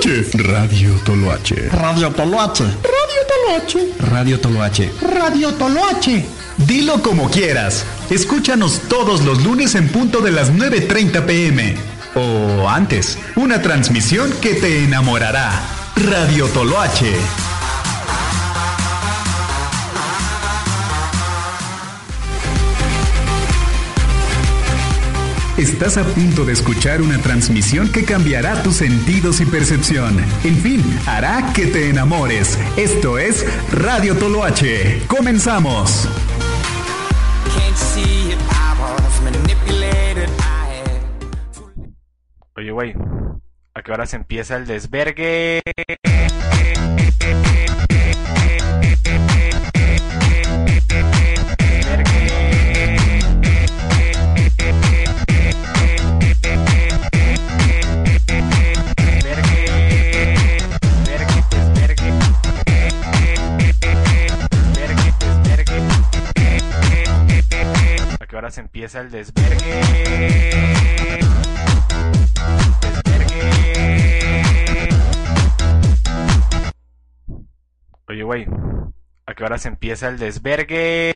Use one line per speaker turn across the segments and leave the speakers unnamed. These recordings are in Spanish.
Toloache. Radio Toloache.
Radio Toloache.
Radio Toloache.
Radio Toloache.
Radio Toloache.
Dilo como quieras. Escúchanos todos los lunes en punto de las 9.30 pm. O antes, una transmisión que te enamorará. Radio Toloache. Estás a punto de escuchar una transmisión que cambiará tus sentidos y percepción. En fin, hará que te enamores. Esto es Radio Toloache. Comenzamos.
Oye, güey, ¿a qué hora se empieza el desvergue? Empieza el desvergue? Desvergue. Oye, güey, ¿a qué hora se empieza el desvergue?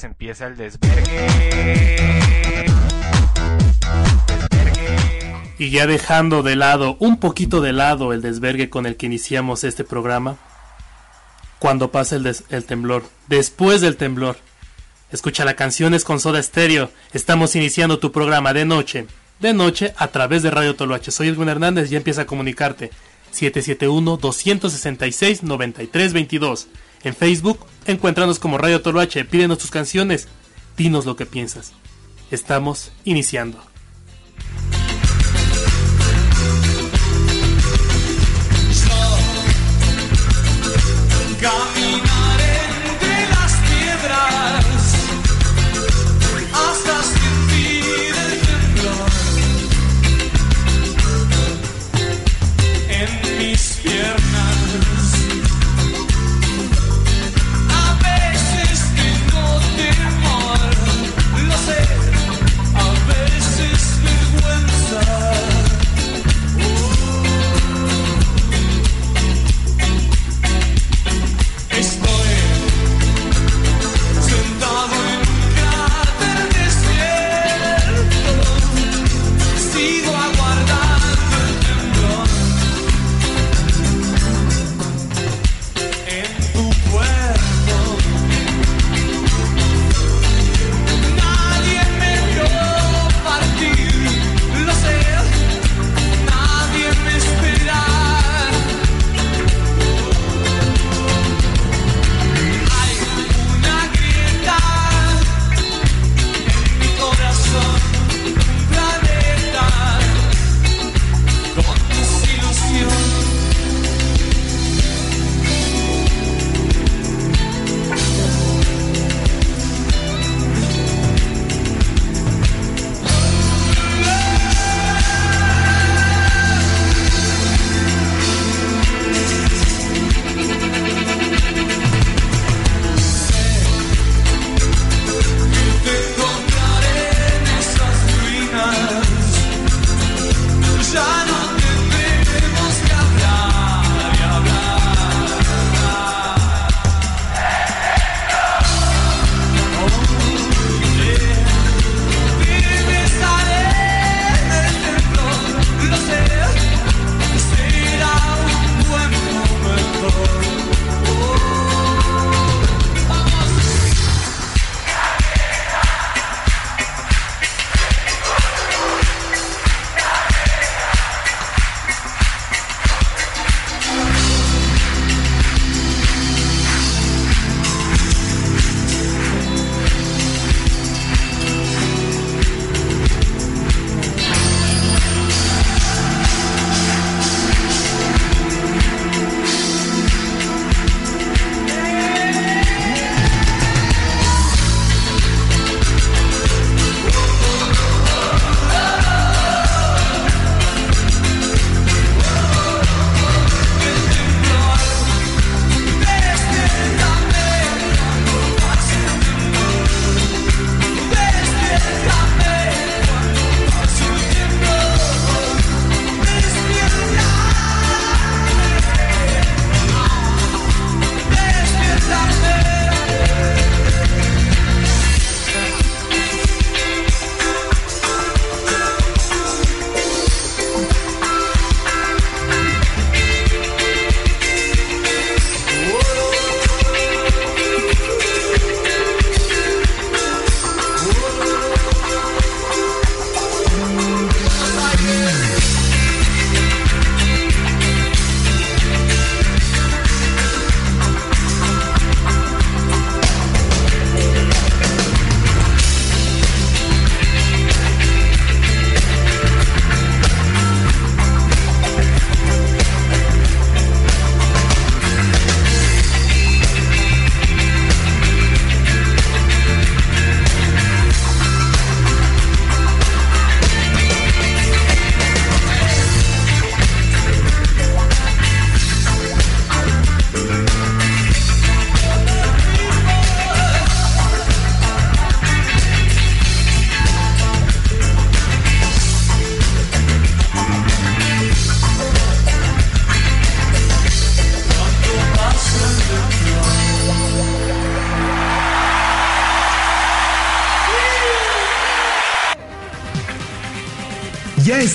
¿A qué hora se empieza el desvergue?
Y ya dejando de lado, un poquito de lado el desvergue con el que iniciamos este programa, cuando pasa el, temblor, después del temblor, escucha las canciones con Soda Stereo, estamos iniciando tu programa de noche, de noche a través de Radio Toloache. Soy Edwin Hernández ya empieza a comunicarte. 771-266-9322. En Facebook, encuéntranos como Radio Toloache, pídenos tus canciones, dinos lo que piensas. Estamos iniciando.
Caminar las piedras hasta sentir el en mis.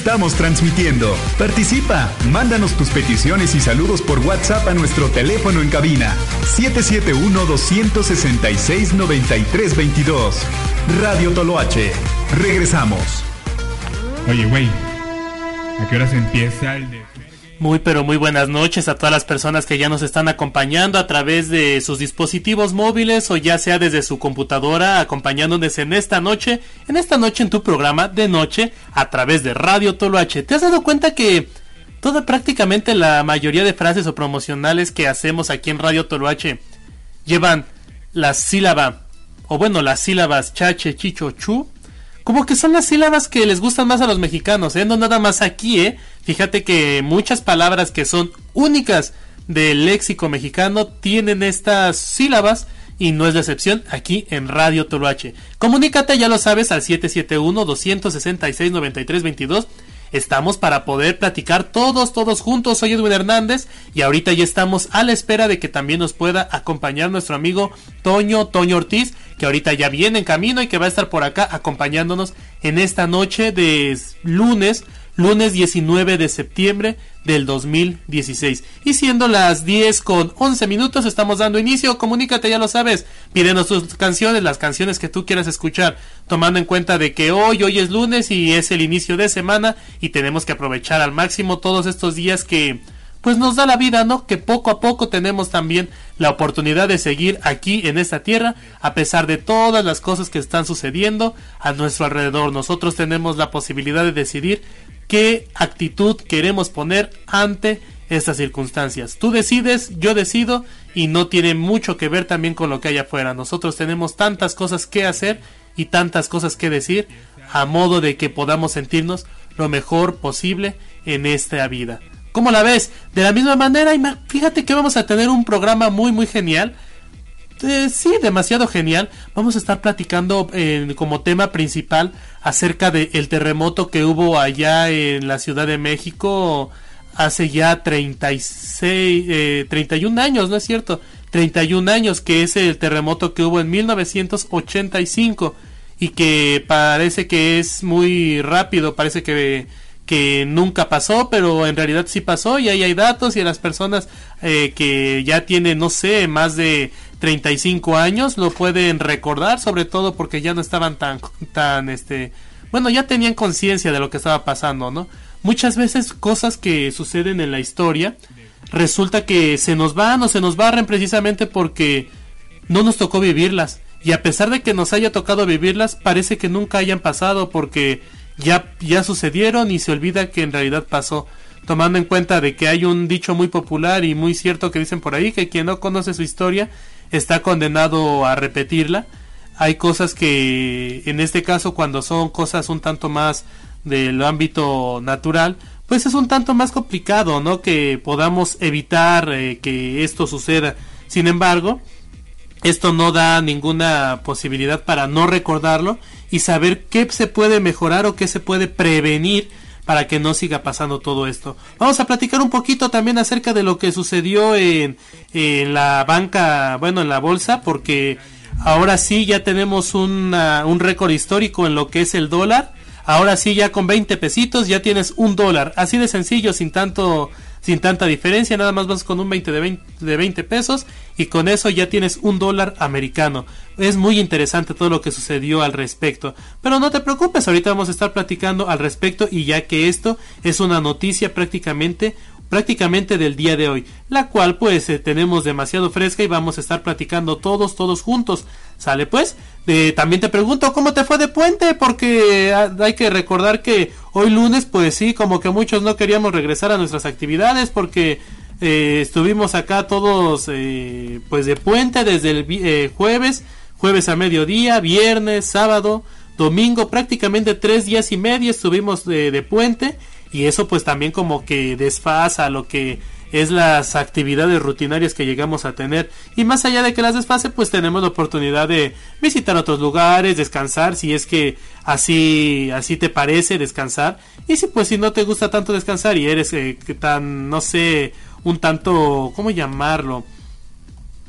Estamos transmitiendo. Participa. Mándanos tus peticiones y saludos por WhatsApp a nuestro teléfono en cabina 771-266-9322. Radio Toloache. Regresamos.
Oye, güey, ¿a qué hora se empieza el de...
Muy pero muy buenas noches a todas las personas que ya nos están acompañando a través de sus dispositivos móviles o ya sea desde su computadora acompañándonos en esta noche, en esta noche en tu programa de noche a través de Radio Toloache. ¿Te has dado cuenta que toda prácticamente la mayoría de frases o promocionales que hacemos aquí en Radio Toloache llevan la sílaba o bueno, las sílabas chache, chicho, chu? Como que son las sílabas que les gustan más a los mexicanos, ¿eh? No nada más aquí, ¿eh? Fíjate que muchas palabras que son únicas del léxico mexicano tienen estas sílabas y no es la excepción aquí en Radio Toloache. Comunícate, ya lo sabes, al 771-266-9322. Estamos para poder platicar todos, todos juntos. Soy Edwin Hernández y ahorita ya estamos a la espera de que también nos pueda acompañar nuestro amigo Toño, Toño Ortiz, que ahorita ya viene en camino y que va a estar por acá acompañándonos en esta noche de lunes, lunes 19 de septiembre del 2016. Y siendo las 10 con 11 minutos, estamos dando inicio. Comunícate, ya lo sabes. Pídenos tus canciones, las canciones que tú quieras escuchar, tomando en cuenta de que hoy, hoy es lunes y es el inicio de semana y tenemos que aprovechar al máximo todos estos días que pues nos da la vida, ¿no? Que poco a poco tenemos también la oportunidad de seguir aquí en esta tierra, a pesar de todas las cosas que están sucediendo a nuestro alrededor. Nosotros tenemos la posibilidad de decidir qué actitud queremos poner ante estas circunstancias. Tú decides, yo decido y no tiene mucho que ver también con lo que hay afuera. Nosotros tenemos tantas cosas que hacer y tantas cosas que decir a modo de que podamos sentirnos lo mejor posible en esta vida. ¿Cómo la ves? De la misma manera, fíjate que vamos a tener un programa muy muy genial. Eh, sí, demasiado genial. Vamos a estar platicando eh, como tema principal acerca del terremoto que hubo allá en la Ciudad de México hace ya 36, eh, 31 años, ¿no es cierto? 31 años, que es el terremoto que hubo en 1985 y que parece que es muy rápido, parece que, que nunca pasó, pero en realidad sí pasó y ahí hay datos y las personas eh, que ya tienen, no sé, más de 35 años lo pueden recordar, sobre todo porque ya no estaban tan, tan, este, bueno, ya tenían conciencia de lo que estaba pasando, ¿no? Muchas veces cosas que suceden en la historia resulta que se nos van o se nos barren precisamente porque no nos tocó vivirlas. Y a pesar de que nos haya tocado vivirlas, parece que nunca hayan pasado porque ya, ya sucedieron y se olvida que en realidad pasó. Tomando en cuenta de que hay un dicho muy popular y muy cierto que dicen por ahí que quien no conoce su historia está condenado a repetirla. Hay cosas que en este caso cuando son cosas un tanto más del ámbito natural, pues es un tanto más complicado, ¿no? Que podamos evitar eh, que esto suceda. Sin embargo, esto no da ninguna posibilidad para no recordarlo y saber qué se puede mejorar o qué se puede prevenir para que no siga pasando todo esto. Vamos a platicar un poquito también acerca de lo que sucedió en, en la banca, bueno, en la bolsa, porque ahora sí ya tenemos una- un récord histórico en lo que es el dólar. Ahora sí ya con 20 pesitos ya tienes un dólar. Así de sencillo, sin tanto sin tanta diferencia, nada más vas con un 20 de 20, de 20 pesos y con eso ya tienes un dólar americano. Es muy interesante todo lo que sucedió al respecto. Pero no te preocupes, ahorita vamos a estar platicando al respecto y ya que esto es una noticia prácticamente prácticamente del día de hoy, la cual pues eh, tenemos demasiado fresca y vamos a estar platicando todos, todos juntos. ¿Sale pues? Eh, también te pregunto cómo te fue de puente, porque ah, hay que recordar que hoy lunes pues sí, como que muchos no queríamos regresar a nuestras actividades porque eh, estuvimos acá todos pues de puente desde el jueves, jueves a mediodía, viernes, sábado, domingo, prácticamente tres días y medio estuvimos de, de puente y eso pues también como que desfasa lo que es las actividades rutinarias que llegamos a tener. Y más allá de que las desfase pues tenemos la oportunidad de visitar otros lugares descansar si es que así así te parece descansar. Y si pues si no te gusta tanto descansar y eres eh, tan no sé un tanto cómo llamarlo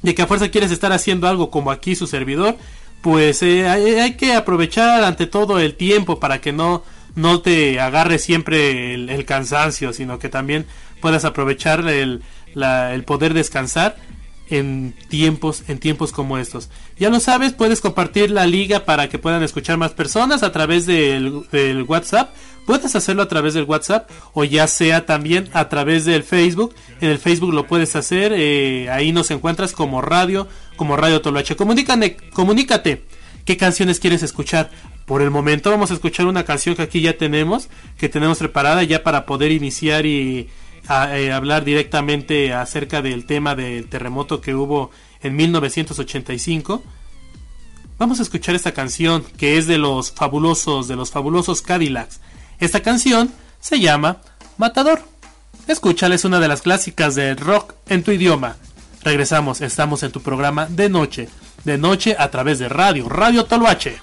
de que a fuerza quieres estar haciendo algo como aquí su servidor, pues eh, hay que aprovechar ante todo el tiempo para que no no te agarre siempre el, cansancio, sino que también puedas aprovechar el, el poder descansar en tiempos en tiempos como estos. Ya lo sabes, puedes compartir la liga para que puedan escuchar más personas a través del, del WhatsApp. Puedes hacerlo a través del WhatsApp o ya sea también a través del Facebook. En el Facebook lo puedes hacer, eh, ahí nos encuentras como radio, como Radio Toloache. Comunícate, comunícate. ¿Qué canciones quieres escuchar? Por el momento vamos a escuchar una canción que aquí ya tenemos, que tenemos preparada ya para poder iniciar y a, eh, hablar directamente acerca del tema del terremoto que hubo en 1985. Vamos a escuchar esta canción que es de los fabulosos, de los fabulosos Cadillacs. Esta canción se llama Matador. Escúchala, es una de las clásicas del rock en tu idioma. Regresamos, estamos en tu programa de noche, de noche a través de radio, Radio Toluache.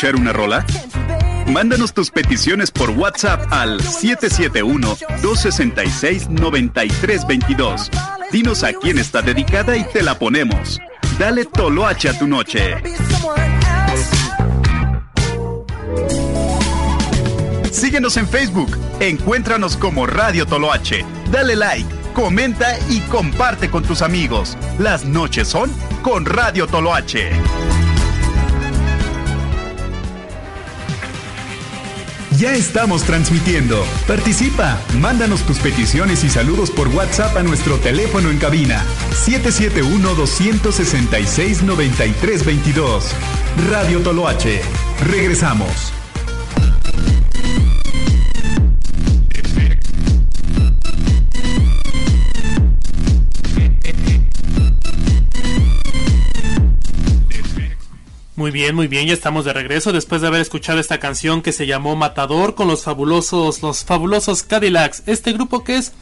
Escuchar una rola? Mándanos tus peticiones por WhatsApp al 771-266-9322. Dinos a quién está dedicada y te la ponemos. Dale toloache a tu noche. Síguenos en Facebook. Encuéntranos como Radio Toloache. Dale like, comenta y comparte con tus amigos. Las noches son con Radio Toloache. Ya estamos transmitiendo. Participa, mándanos tus peticiones y saludos por WhatsApp a nuestro teléfono en cabina 771-266-9322. Radio Toloache. Regresamos.
Muy bien, muy bien, ya estamos de regreso después de haber escuchado esta canción que se llamó Matador con los fabulosos, los fabulosos Cadillacs. Este grupo que es,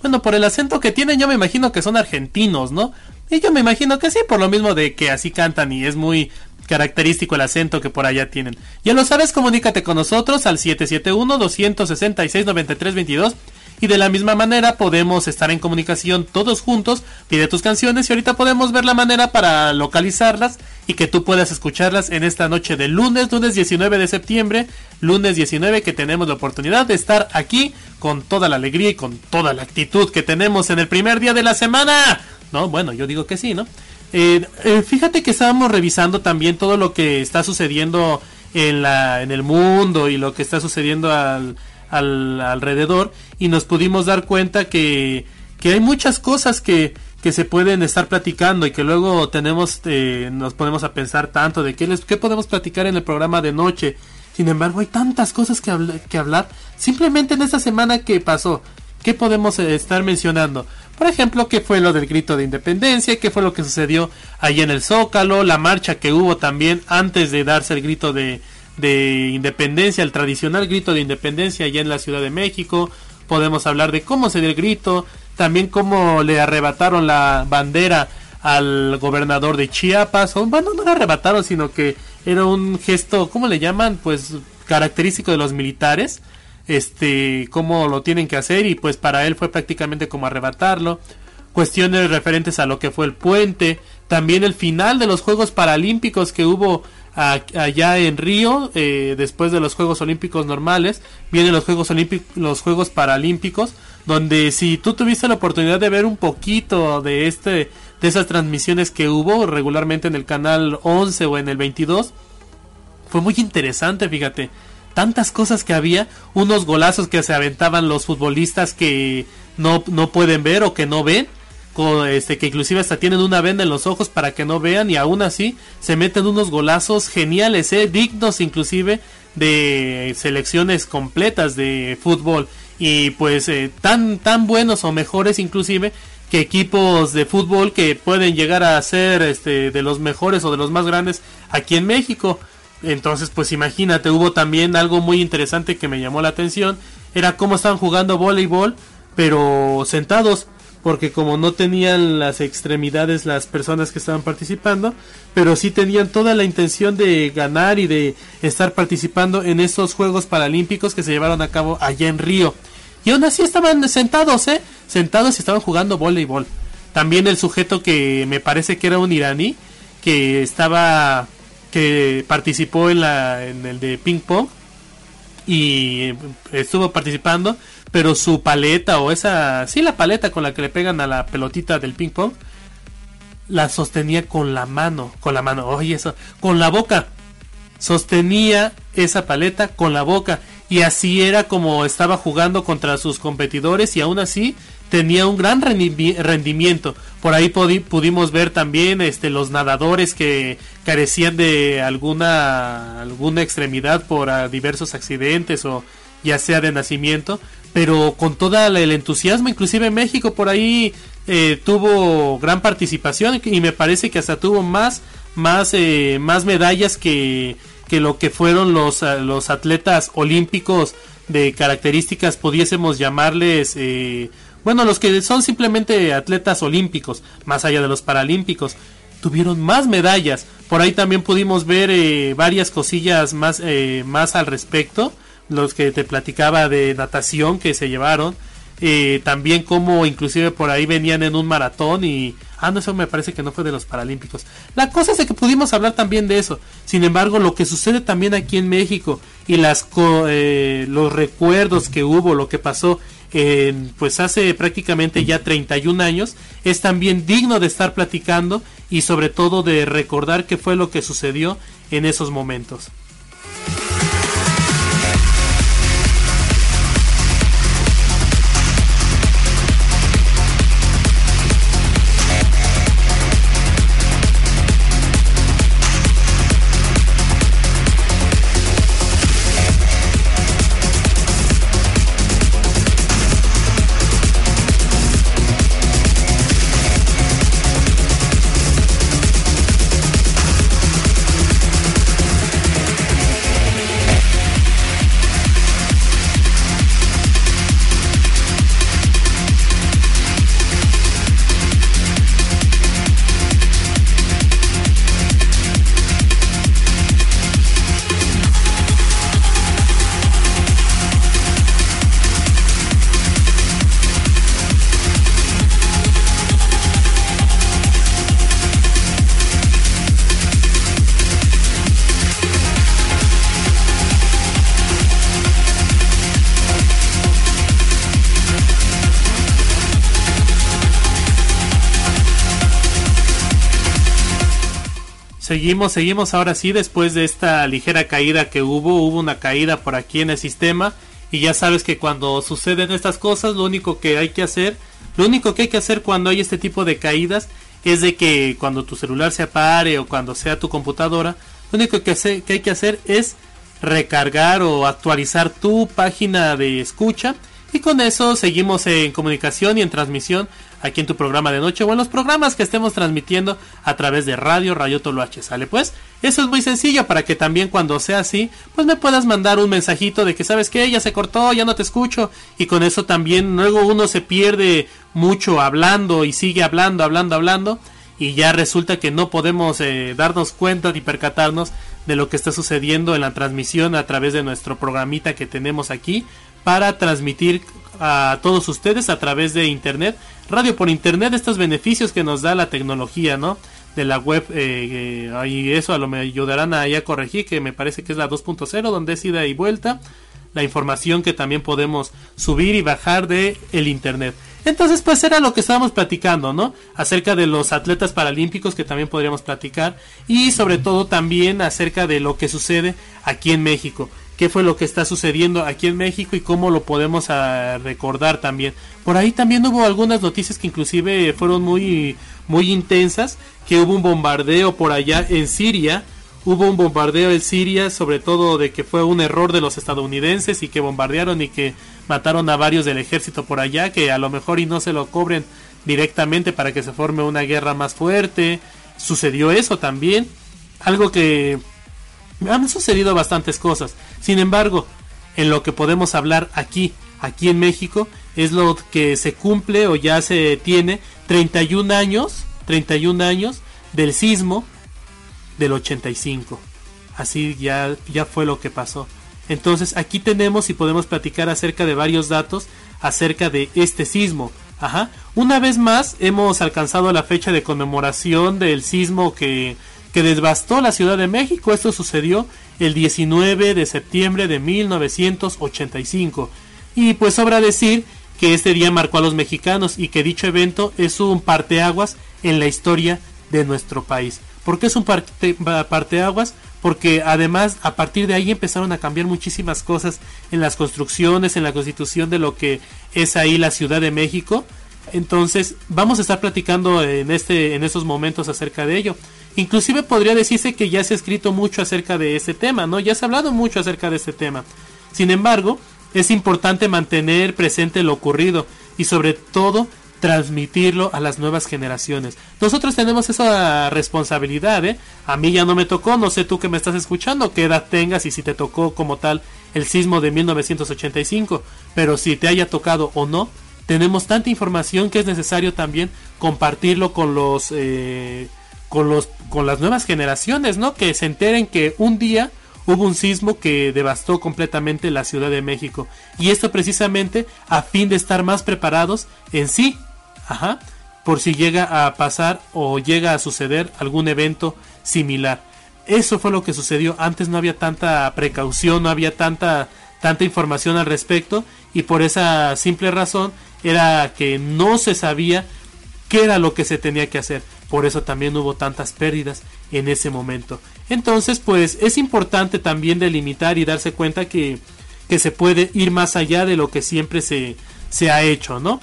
bueno, por el acento que tienen, yo me imagino que son argentinos, ¿no? Y yo me imagino que sí, por lo mismo de que así cantan y es muy característico el acento que por allá tienen. Ya lo sabes, comunícate con nosotros al 771-266-9322 y de la misma manera podemos estar en comunicación todos juntos, pide tus canciones y ahorita podemos ver la manera para localizarlas y que tú puedas escucharlas en esta noche de lunes, lunes 19 de septiembre, lunes 19 que tenemos la oportunidad de estar aquí con toda la alegría y con toda la actitud que tenemos en el primer día de la semana. No, bueno, yo digo que sí, ¿no? Eh, eh, fíjate que estábamos revisando también todo lo que está sucediendo en, la, en el mundo y lo que está sucediendo al, al, alrededor y nos pudimos dar cuenta que, que hay muchas cosas que, que se pueden estar platicando y que luego tenemos eh, nos ponemos a pensar tanto de qué, les, qué podemos platicar en el programa de noche. Sin embargo, hay tantas cosas que, que hablar. Simplemente en esta semana que pasó, ¿qué podemos eh, estar mencionando? Por ejemplo, ¿qué fue lo del grito de independencia? ¿Qué fue lo que sucedió allí en el Zócalo? La marcha que hubo también antes de darse el grito de, de independencia, el tradicional grito de independencia allá en la Ciudad de México. Podemos hablar de cómo se dio el grito, también cómo le arrebataron la bandera al gobernador de Chiapas. Bueno, no le arrebataron, sino que era un gesto, ¿cómo le llaman? Pues característico de los militares. Este, cómo lo tienen que hacer y pues para él fue prácticamente como arrebatarlo. Cuestiones referentes a lo que fue el puente, también el final de los Juegos Paralímpicos que hubo allá en Río, eh, después de los Juegos Olímpicos normales, vienen los Juegos Olímpicos, los Juegos Paralímpicos, donde si tú tuviste la oportunidad de ver un poquito de este, de esas transmisiones que hubo regularmente en el canal 11 o en el 22, fue muy interesante, fíjate, tantas cosas que había, unos golazos que se aventaban los futbolistas que no, no pueden ver o que no ven, este, que inclusive hasta tienen una venda en los ojos para que no vean y aún así se meten unos golazos geniales, ¿eh? dignos inclusive de selecciones completas de fútbol y pues eh, tan tan buenos o mejores inclusive que equipos de fútbol que pueden llegar a ser este, de los mejores o de los más grandes aquí en México. Entonces, pues imagínate, hubo también algo muy interesante que me llamó la atención, era cómo estaban jugando voleibol, pero sentados porque como no tenían las extremidades las personas que estaban participando, pero sí tenían toda la intención de ganar y de estar participando en estos Juegos Paralímpicos que se llevaron a cabo allá en Río. Y aún así estaban sentados, ¿eh? Sentados y estaban jugando voleibol. También el sujeto que me parece que era un iraní, que estaba, que participó en, la, en el de ping pong y estuvo participando pero su paleta o esa, sí, la paleta con la que le pegan a la pelotita del ping pong, la sostenía con la mano, con la mano, oye eso, con la boca. Sostenía esa paleta con la boca y así era como estaba jugando contra sus competidores y aún así tenía un gran rendimiento. Por ahí pudimos ver también este, los nadadores que carecían de alguna, alguna extremidad por ah, diversos accidentes o ya sea de nacimiento, pero con todo el entusiasmo, inclusive México por ahí eh, tuvo gran participación y me parece que hasta tuvo más, más, eh, más medallas que, que lo que fueron los, eh, los atletas olímpicos de características, pudiésemos llamarles, bueno, los que son simplemente atletas olímpicos, más allá de los paralímpicos. tuvieron más medallas. Por ahí también pudimos ver eh, varias cosillas más, eh, más al respecto. Los que te platicaba de natación que se llevaron. Eh, también como inclusive por ahí venían en un maratón y... Ah, no, eso me parece que no fue de los Paralímpicos. La cosa es que pudimos hablar también de eso. Sin embargo, lo que sucede también aquí en México y las los recuerdos que hubo, lo que pasó pues hace prácticamente ya 31 años, es también digno de estar platicando y sobre todo de recordar qué fue lo que sucedió en esos momentos. Seguimos, seguimos ahora sí, después de esta ligera caída que hubo, hubo una caída por aquí en el sistema y ya sabes que cuando suceden estas cosas, lo único que hay que hacer, lo único que hay que hacer cuando hay este tipo de caídas es de que cuando tu celular se apare o cuando sea tu computadora, lo único que, que hay que hacer es recargar o actualizar tu página de escucha y con eso seguimos en comunicación y en transmisión aquí en tu programa de noche o en los programas que estemos transmitiendo a través de Radio Radio Toloache. ¿Sale pues? Eso es muy sencillo para que también cuando sea así, pues me puedas mandar un mensajito de que sabes que ya se cortó, ya no te escucho. Y con eso también luego uno se pierde mucho hablando y sigue hablando, hablando, hablando. Y ya resulta que no podemos eh, darnos cuenta ni percatarnos de lo que está sucediendo en la transmisión a través de nuestro programita que tenemos aquí para transmitir a todos ustedes a través de internet, radio por internet, estos beneficios que nos da la tecnología, ¿no? De la web, eh, eh y eso a lo me ayudarán a, a corregir, que me parece que es la 2.0, donde es ida y vuelta, la información que también podemos subir y bajar de el internet. Entonces, pues era lo que estábamos platicando, ¿no? Acerca de los atletas paralímpicos que también podríamos platicar y sobre todo también acerca de lo que sucede aquí en México qué fue lo que está sucediendo aquí en México y cómo lo podemos ah, recordar también. Por ahí también hubo algunas noticias que inclusive fueron muy muy intensas, que hubo un bombardeo por allá en Siria, hubo un bombardeo en Siria, sobre todo de que fue un error de los estadounidenses y que bombardearon y que mataron a varios del ejército por allá, que a lo mejor y no se lo cobren directamente para que se forme una guerra más fuerte. Sucedió eso también, algo que han sucedido bastantes cosas. Sin embargo, en lo que podemos hablar aquí, aquí en México, es lo que se cumple o ya se tiene 31 años, 31 años del sismo del 85. Así ya, ya fue lo que pasó. Entonces aquí tenemos y podemos platicar acerca de varios datos acerca de este sismo. Ajá. Una vez más hemos alcanzado la fecha de conmemoración del sismo que que devastó la Ciudad de México. Esto sucedió el 19 de septiembre de 1985. Y pues sobra decir que este día marcó a los mexicanos y que dicho evento es un parteaguas en la historia de nuestro país. ¿Por qué es un parte, parteaguas? Porque además a partir de ahí empezaron a cambiar muchísimas cosas en las construcciones, en la constitución de lo que es ahí la Ciudad de México. Entonces vamos a estar platicando en este en estos momentos acerca de ello. Inclusive podría decirse que ya se ha escrito mucho acerca de este tema, ¿no? Ya se ha hablado mucho acerca de este tema. Sin embargo, es importante mantener presente lo ocurrido y sobre todo transmitirlo a las nuevas generaciones. Nosotros tenemos esa responsabilidad, ¿eh? A mí ya no me tocó, no sé tú que me estás escuchando, qué edad tengas y si te tocó como tal el sismo de 1985, pero si te haya tocado o no, tenemos tanta información que es necesario también compartirlo con los... Eh, con los con las nuevas generaciones, ¿no? Que se enteren que un día hubo un sismo que devastó completamente la Ciudad de México y esto precisamente a fin de estar más preparados en sí, ajá, por si llega a pasar o llega a suceder algún evento similar. Eso fue lo que sucedió. Antes no había tanta precaución, no había tanta tanta información al respecto y por esa simple razón era que no se sabía qué era lo que se tenía que hacer. Por eso también hubo tantas pérdidas en ese momento. Entonces, pues es importante también delimitar y darse cuenta que, que se puede ir más allá de lo que siempre se, se ha hecho, ¿no?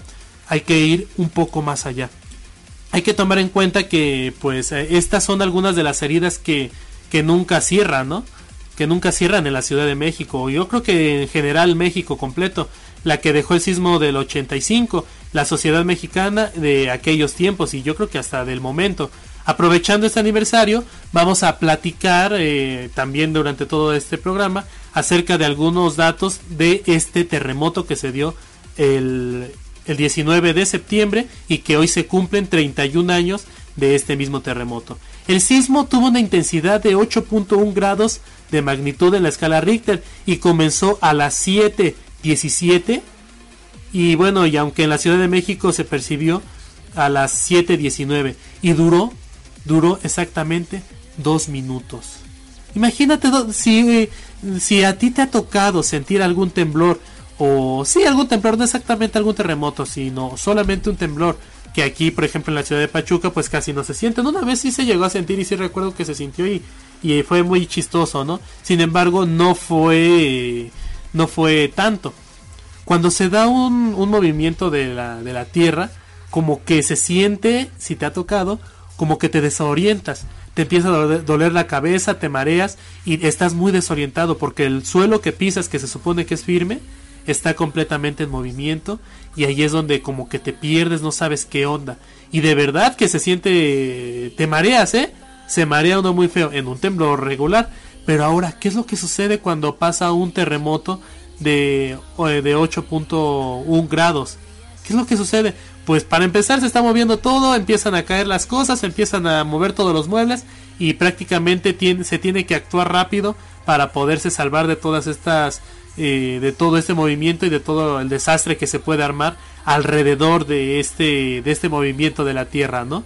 Hay que ir un poco más allá. Hay que tomar en cuenta que, pues, estas son algunas de las heridas que, que nunca cierran, ¿no? Que nunca cierran en la Ciudad de México. Yo creo que en general México completo. La que dejó el sismo del 85, la sociedad mexicana de aquellos tiempos y yo creo que hasta del momento. Aprovechando este aniversario, vamos a platicar eh, también durante todo este programa acerca de algunos datos de este terremoto que se dio el, el 19 de septiembre y que hoy se cumplen 31 años de este mismo terremoto. El sismo tuvo una intensidad de 8.1 grados de magnitud en la escala Richter y comenzó a las 7.17 y bueno, y aunque en la Ciudad de México se percibió a las 7.19 y duró, duró exactamente dos minutos. Imagínate si, si a ti te ha tocado sentir algún temblor o sí algún temblor, no exactamente algún terremoto, sino solamente un temblor que aquí, por ejemplo, en la ciudad de Pachuca, pues casi no se sienten. Una vez sí se llegó a sentir y sí recuerdo que se sintió y, y fue muy chistoso, ¿no? Sin embargo, no fue, no fue tanto. Cuando se da un, un movimiento de la, de la Tierra, como que se siente, si te ha tocado, como que te desorientas. Te empieza a doler, la cabeza, te mareas y estás muy desorientado porque el suelo que pisas, que se supone que es firme, está completamente en movimiento y ahí es donde como que te pierdes, no sabes qué onda. Y de verdad que se siente, te mareas, ¿eh? Se marea uno muy feo en un temblor regular. Pero ahora, ¿qué es lo que sucede cuando pasa un terremoto de, de 8.1 grados? ¿Qué es lo que sucede? Pues para empezar se está moviendo todo, empiezan a caer las cosas, empiezan a mover todos los muebles y prácticamente se tiene que actuar rápido para poderse salvar de todas estas eh, de todo este movimiento y de todo el desastre que se puede armar alrededor de este de este movimiento de la tierra no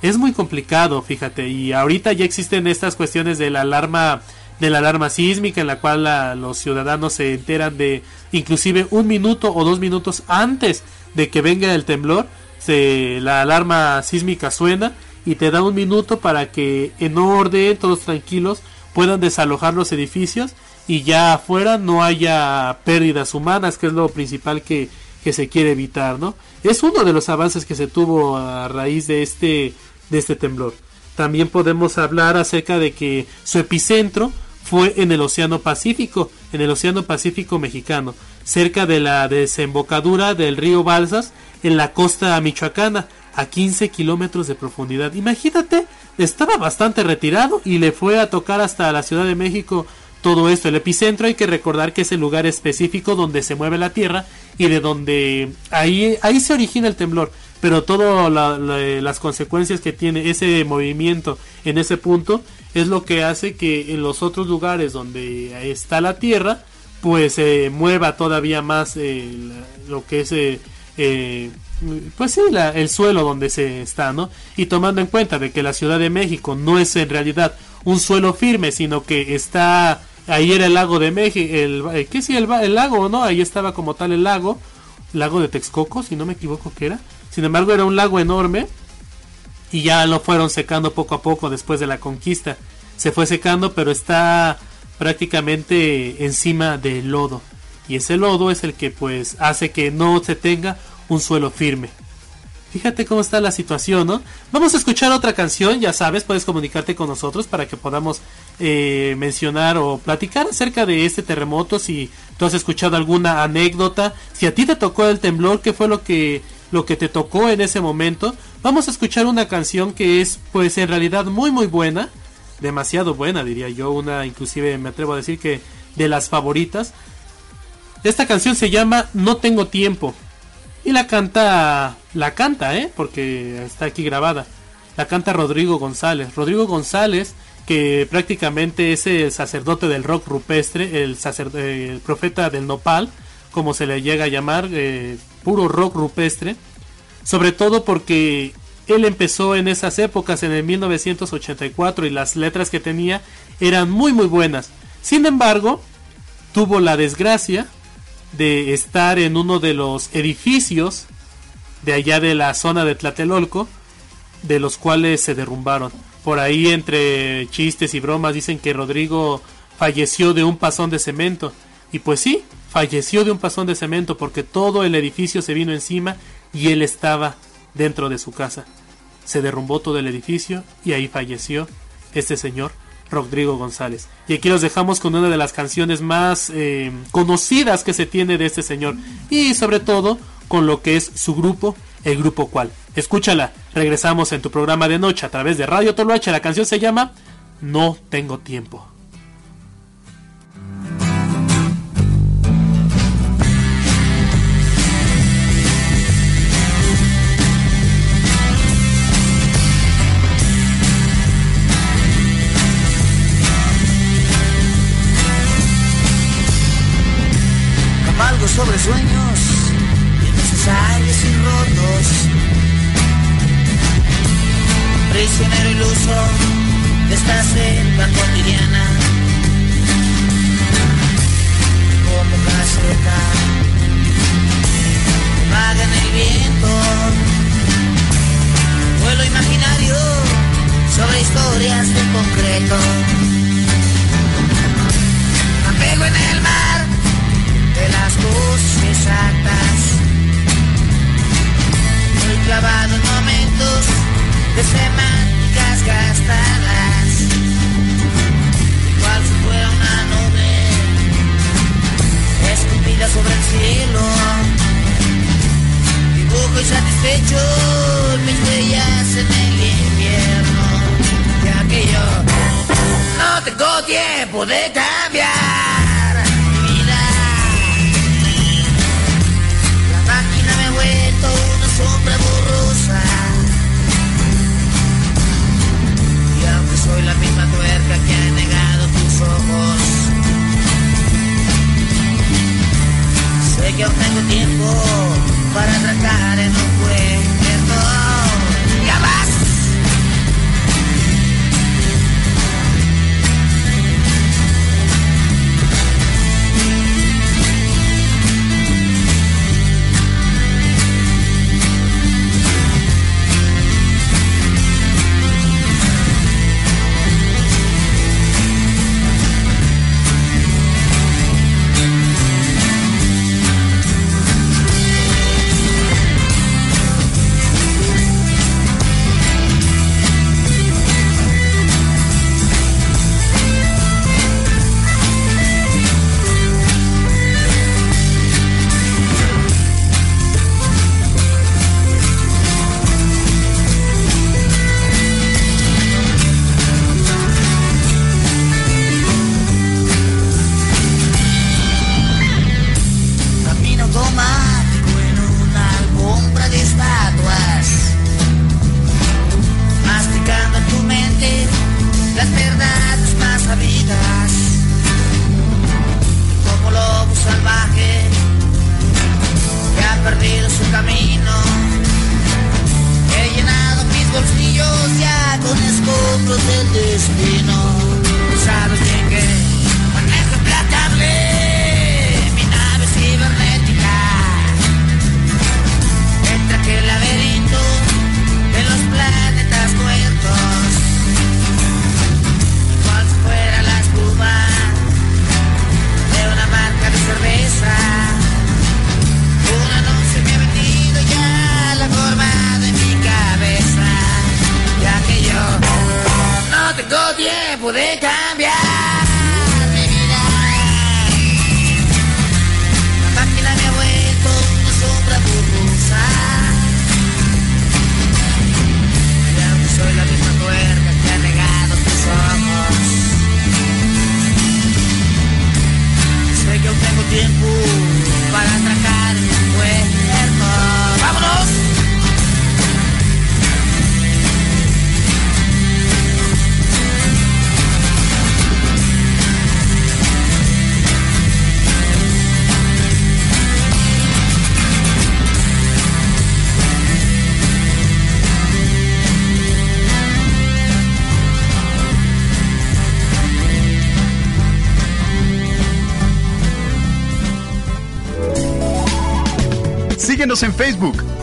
es muy complicado fíjate y ahorita ya existen estas cuestiones de la alarma de la alarma sísmica en la cual los ciudadanos se enteran de inclusive un minuto o dos minutos antes de que venga el temblor se, la alarma sísmica suena y te da un minuto para que en orden todos tranquilos puedan desalojar los edificios y ya afuera no haya pérdidas humanas, que es lo principal que, que se quiere evitar, ¿no? Es uno de los avances que se tuvo a raíz de este, de este temblor. También podemos hablar acerca de que su epicentro fue en el Océano Pacífico, en el Océano Pacífico mexicano, cerca de la desembocadura del río Balsas, en la costa michoacana, a 15 kilómetros de profundidad. Imagínate, estaba bastante retirado y le fue a tocar hasta la Ciudad de México todo esto. El epicentro hay que recordar que es el lugar específico donde se mueve la Tierra y de donde ahí, ahí se origina el temblor. Pero todas la, la, las consecuencias que tiene ese movimiento en ese punto es lo que hace que en los otros lugares donde está la Tierra pues se eh, mueva todavía más eh, lo que es eh, pues sí, la, el suelo donde se está, ¿no? Y tomando en cuenta de que la Ciudad de México no es en realidad un suelo firme, sino que está ahí era el lago de México, el, ¿qué sí? El, el, lago, ¿no? Ahí estaba como tal el lago, lago de Texcoco, si no me equivoco que era. Sin embargo, era un lago enorme y ya lo fueron secando poco a poco después de la conquista. Se fue secando, pero está prácticamente encima del lodo. Y ese lodo es el que pues hace que no se tenga un suelo firme. Fíjate cómo está la situación, ¿no? Vamos a escuchar otra canción, ya sabes, puedes comunicarte con nosotros para que podamos eh, mencionar o platicar acerca de este terremoto, si tú has escuchado alguna anécdota, si a ti te tocó el temblor, qué fue lo que lo que te tocó en ese momento. Vamos a escuchar una canción que es pues en realidad muy muy buena, demasiado buena diría yo, una inclusive me atrevo a decir que de las favoritas. Esta canción se llama No tengo tiempo y la canta, la canta, ¿eh? Porque está aquí grabada. la canta Rodrigo González. Rodrigo González, que prácticamente es el sacerdote del rock rupestre, el, el profeta del nopal, como se le llega a llamar, eh, puro rock rupestre. Sobre todo porque él empezó en esas épocas, en el 1984, y las letras que tenía eran muy muy buenas. Sin embargo, tuvo la desgracia de estar en uno de los edificios de allá de la zona de Tlatelolco, de los cuales se derrumbaron. Por ahí entre chistes y bromas dicen que Rodrigo falleció de un pasón de cemento. Y pues sí, falleció de un pasón de cemento porque todo el edificio se vino encima y él estaba dentro de su casa. Se derrumbó todo el edificio y ahí falleció este señor Rodrigo González. Y aquí los dejamos con una de las canciones más eh, conocidas que se tiene de este señor y sobre todo con lo que es su grupo, el grupo cual. Escúchala, regresamos en tu programa de noche a través de Radio Toloache. La canción se llama No tengo tiempo.
Sobre sueños innecesarios y rotos. Prisionero iluso de esta selva cotidiana. Como caseta, vaga en el viento. Vuelo imaginario sobre historias de concreto. Apego en el mar las cosas exactas. Muy clavado en momentos de semánticas gastadas. Igual si fuera una nube escupida sobre el cielo. Dibujo insatisfecho mis huellas en el invierno. Ya que yo no tengo tiempo de cambiar. Sé que aún tengo tiempo para atracar en un puerto.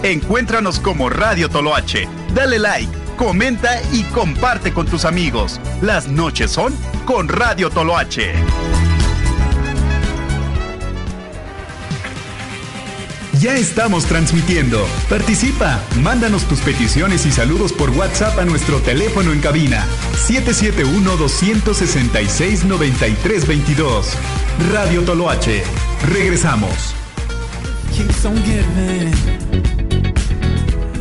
Encuéntranos como Radio Toloache. Dale like, comenta y comparte con tus amigos. Las noches son con Radio Toloache. Ya estamos transmitiendo. Participa, mándanos tus peticiones y saludos por WhatsApp a nuestro teléfono en cabina 771-266-9322. Radio Toloache. Regresamos.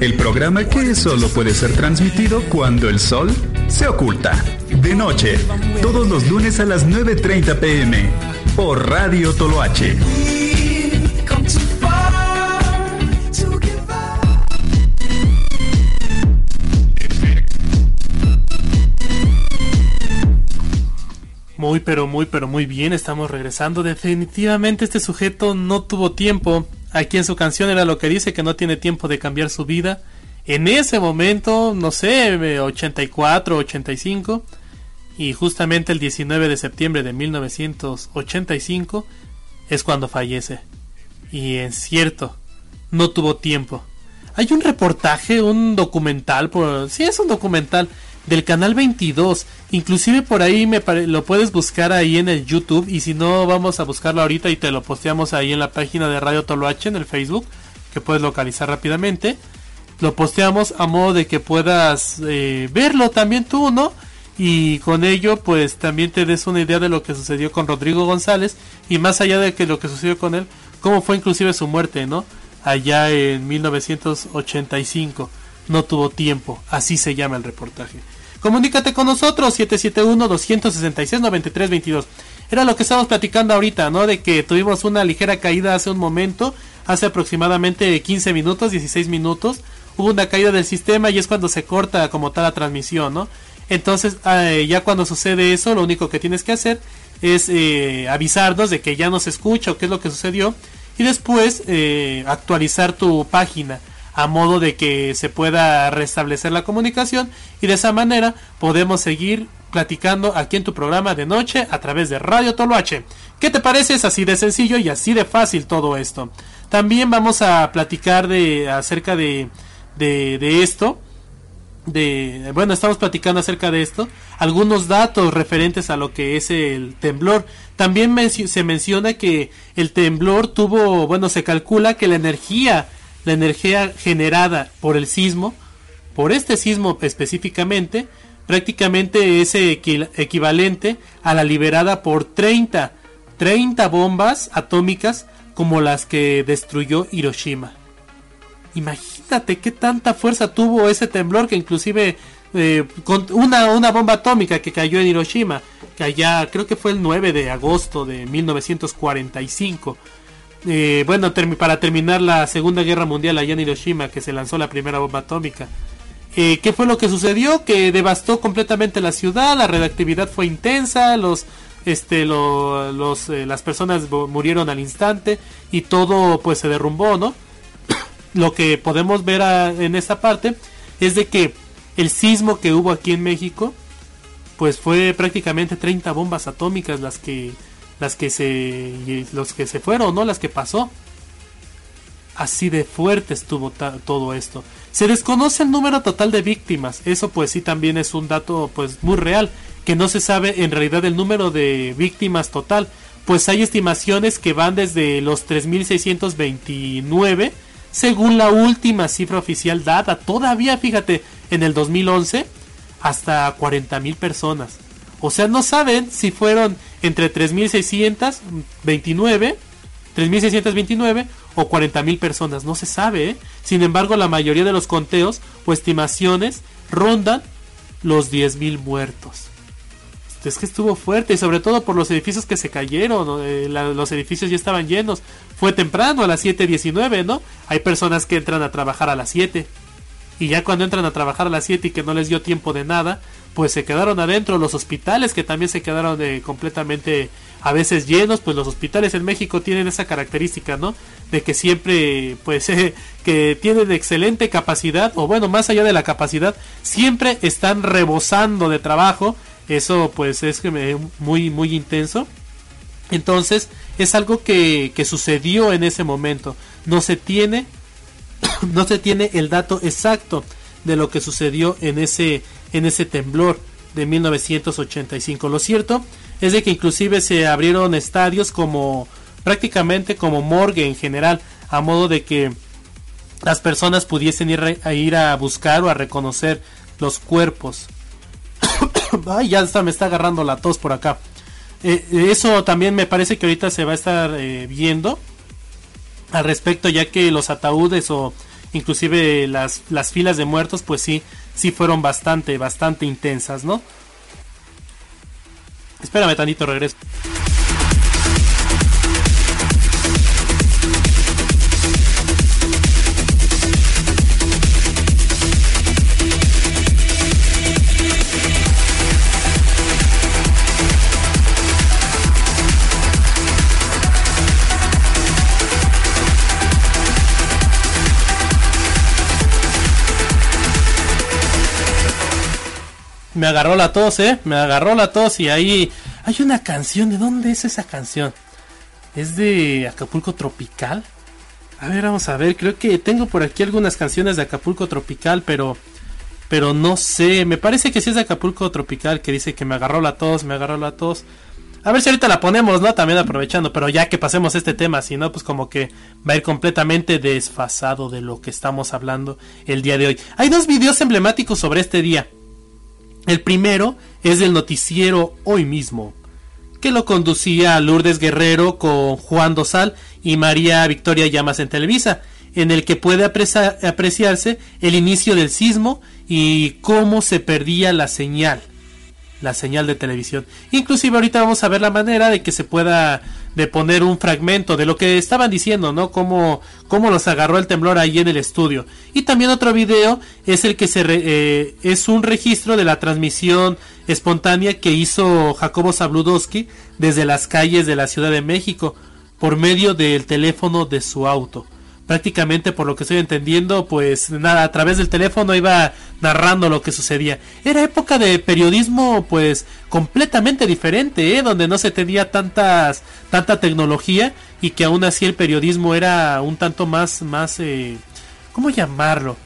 El programa que solo puede ser transmitido cuando el sol se oculta. De noche, todos los lunes a las 9.30 pm. Por Radio Toloache.
Muy pero muy pero muy bien, estamos regresando. Definitivamente este sujeto no tuvo tiempo. Aquí en su canción era lo que dice que no tiene tiempo de cambiar su vida. En ese momento, no sé, 84, 85 y justamente el 19 de septiembre de 1985 es cuando fallece. Y es cierto, no tuvo tiempo. Hay un reportaje, un documental, por, sí es un documental del canal 22. Inclusive por ahí me lo puedes buscar ahí en el YouTube y si no vamos a buscarlo ahorita y te lo posteamos ahí en la página de Radio Toloache en el Facebook que puedes localizar rápidamente. Lo posteamos a modo de que puedas eh, verlo también tú, ¿no? Y con ello pues también te des una idea de lo que sucedió con Rodrigo González y más allá de que lo que sucedió con él, cómo fue inclusive su muerte, ¿no? Allá en 1985 no tuvo tiempo. Así se llama el reportaje. Comunícate con nosotros, 771-266-9322. Era lo que estábamos platicando ahorita, ¿no? De que tuvimos una ligera caída hace un momento, hace aproximadamente 15 minutos, 16 minutos. Hubo una caída del sistema y es cuando se corta como tal la transmisión, ¿no? Entonces, eh, ya cuando sucede eso, lo único que tienes que hacer es eh, avisarnos de que ya no se escucha o qué es lo que sucedió y después eh, actualizar tu página a modo de que se pueda restablecer la comunicación y de esa manera podemos seguir platicando aquí en tu programa de noche a través de Radio Toloache. ¿Qué te parece? Es así de sencillo y así de fácil todo esto. También vamos a platicar de acerca de, de, de esto. De, bueno, estamos platicando acerca de esto. Algunos datos referentes a lo que es el temblor. También se menciona que el temblor tuvo, bueno, se calcula que la energía la energía generada por el sismo, por este sismo específicamente, prácticamente es equivalente a la liberada por 30, 30 bombas atómicas como las que destruyó Hiroshima. Imagínate qué tanta fuerza tuvo ese temblor que inclusive eh, con una, una bomba atómica que cayó en Hiroshima, que allá creo que fue el 9 de agosto de 1945 eh, bueno, para terminar la Segunda Guerra Mundial allá en Hiroshima, que se lanzó la primera bomba atómica. Eh, ¿Qué fue lo que sucedió? Que devastó completamente la ciudad, la radioactividad fue intensa, los, este, los, eh, las personas murieron al instante y todo pues se derrumbó, ¿no? lo que podemos ver en esta parte es de que el sismo que hubo aquí en México, pues fue prácticamente 30 bombas atómicas las que las que se los que se fueron, ¿no? Las que pasó. Así de fuerte estuvo todo esto. Se desconoce el número total de víctimas. Eso pues sí también es un dato pues muy real, que no se sabe en realidad el número de víctimas total, pues hay estimaciones que van desde los 3629 según la última cifra oficial dada, todavía fíjate, en el 2011 hasta 40.000 personas. O sea, no saben si fueron entre 3.629, 3.629 o 40.000 personas. No se sabe. ¿eh? Sin embargo, la mayoría de los conteos o estimaciones rondan los 10.000 muertos. Es que estuvo fuerte y sobre todo por los edificios que se cayeron, eh, los edificios ya estaban llenos. Fue temprano, a las 7.19, ¿no? Hay personas que entran a trabajar a las 7. Y ya cuando entran a trabajar a las 7 y que no les dio tiempo de nada, pues se quedaron adentro los hospitales que también se quedaron eh, completamente a veces llenos pues los hospitales en México tienen esa característica no de que siempre pues eh, que tienen excelente capacidad o bueno más allá de la capacidad siempre están rebosando de trabajo. Eso pues es muy muy intenso. Entonces es algo que, que sucedió en ese momento. No se tiene no se tiene el dato exacto de lo que sucedió en ese, en ese temblor de 1985. Lo cierto es de que inclusive se abrieron estadios como prácticamente como morgue en general, a modo de que las personas pudiesen ir a, ir a buscar o a reconocer los cuerpos. Ay, ya está, me está agarrando la tos por acá. Eh, eso también me parece que ahorita se va a estar eh, viendo al respecto, ya que los ataúdes o inclusive las, las filas de muertos, pues sí, sí fueron bastante, bastante intensas, ¿no? Espérame tantito, regreso. Me agarró la tos, eh. Me agarró la tos y ahí hay una canción. ¿De dónde es esa canción? ¿Es de Acapulco Tropical? A ver, vamos a ver. Creo que tengo por aquí algunas canciones de Acapulco Tropical, pero pero no sé. Me parece que sí es de Acapulco Tropical que dice que me agarró la tos, me agarró la tos. A ver si ahorita la ponemos, ¿no? También aprovechando, pero ya que pasemos este tema, si no, pues como que va a ir completamente desfasado de lo que estamos hablando el día de hoy. Hay dos videos emblemáticos sobre este día. El primero es del noticiero Hoy mismo, que lo conducía Lourdes Guerrero con Juan Dosal y María Victoria Llamas en Televisa, en el que puede apreciarse el inicio del sismo y cómo se perdía la señal la señal de televisión. Inclusive ahorita vamos a ver la manera de que se pueda de poner un fragmento de lo que estaban diciendo, ¿no? Cómo, cómo los agarró el temblor ahí en el estudio. Y también otro video es el que se eh, es un registro de la transmisión espontánea que hizo Jacobo Zabludowski desde las calles de la Ciudad de México por medio del teléfono de su auto prácticamente por lo que estoy entendiendo, pues nada, a través del teléfono iba narrando lo que sucedía. Era época de periodismo pues completamente diferente, ¿eh? donde no se tenía tantas tanta tecnología y que aún así el periodismo era un tanto más más eh, ¿cómo llamarlo?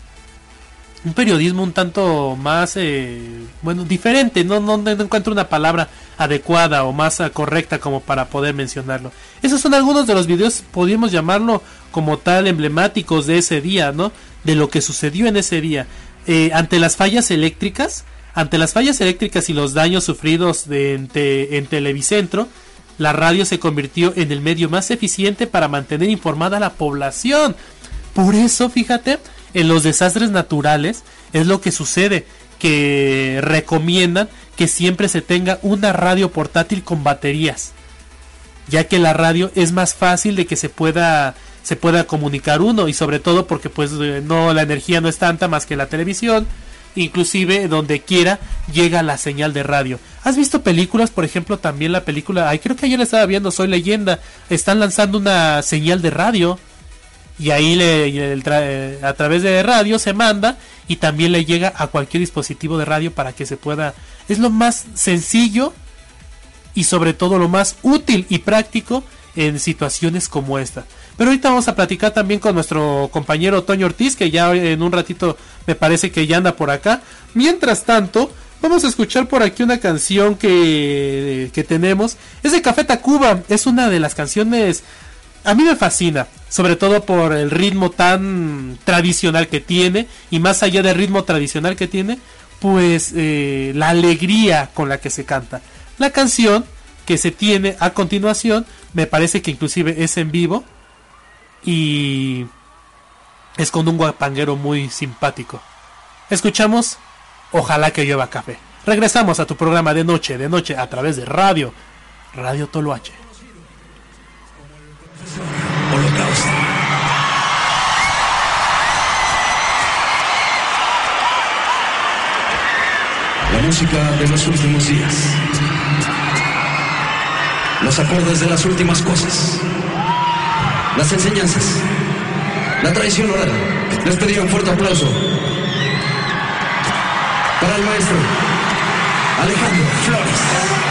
Un periodismo un tanto más eh, bueno diferente no, no, no encuentro una palabra adecuada o más eh, correcta como para poder mencionarlo esos son algunos de los videos podríamos llamarlo como tal emblemáticos de ese día, ¿no? De lo que sucedió en ese día. Eh, ante las fallas eléctricas, ante las fallas eléctricas y los daños sufridos de, en, Televicentro, la radio se convirtió en el medio más eficiente para mantener informada a la población. Por eso, fíjate, en los desastres naturales es lo que sucede, que recomiendan que siempre se tenga una radio portátil con baterías, ya que la radio es más fácil de que se pueda se pueda comunicar uno y sobre todo porque pues eh, no la energía no es tanta más que la televisión inclusive donde quiera llega la señal de radio. ¿Has visto películas? Por ejemplo, también la película, ay, creo que ayer estaba viendo, Soy leyenda, están lanzando una señal de radio y ahí le, eh, a través de radio se manda y también le llega a cualquier dispositivo de radio para que se pueda es lo más sencillo y sobre todo lo más útil y práctico en situaciones como esta. Pero ahorita vamos a platicar también con nuestro compañero Toño Ortiz, que ya en un ratito me parece que ya anda por acá. Mientras tanto, vamos a escuchar por aquí una canción que, que tenemos. Es de Café Tacuba, es una de las canciones... A mí me fascina, sobre todo por el ritmo tan tradicional que tiene y más allá del ritmo tradicional que tiene, pues eh, la alegría con la que se canta. La canción que se tiene a continuación, me parece que inclusive es en vivo, y es con un guapanguero muy simpático. Escuchamos Ojalá que llueva café. Regresamos a tu programa de noche, de noche a través de radio, Radio Toloache.
Música de los últimos días. Los acordes de las últimas cosas las enseñanzas, la tradición oral. Les pediría un fuerte aplauso para el maestro Alejandro Flores.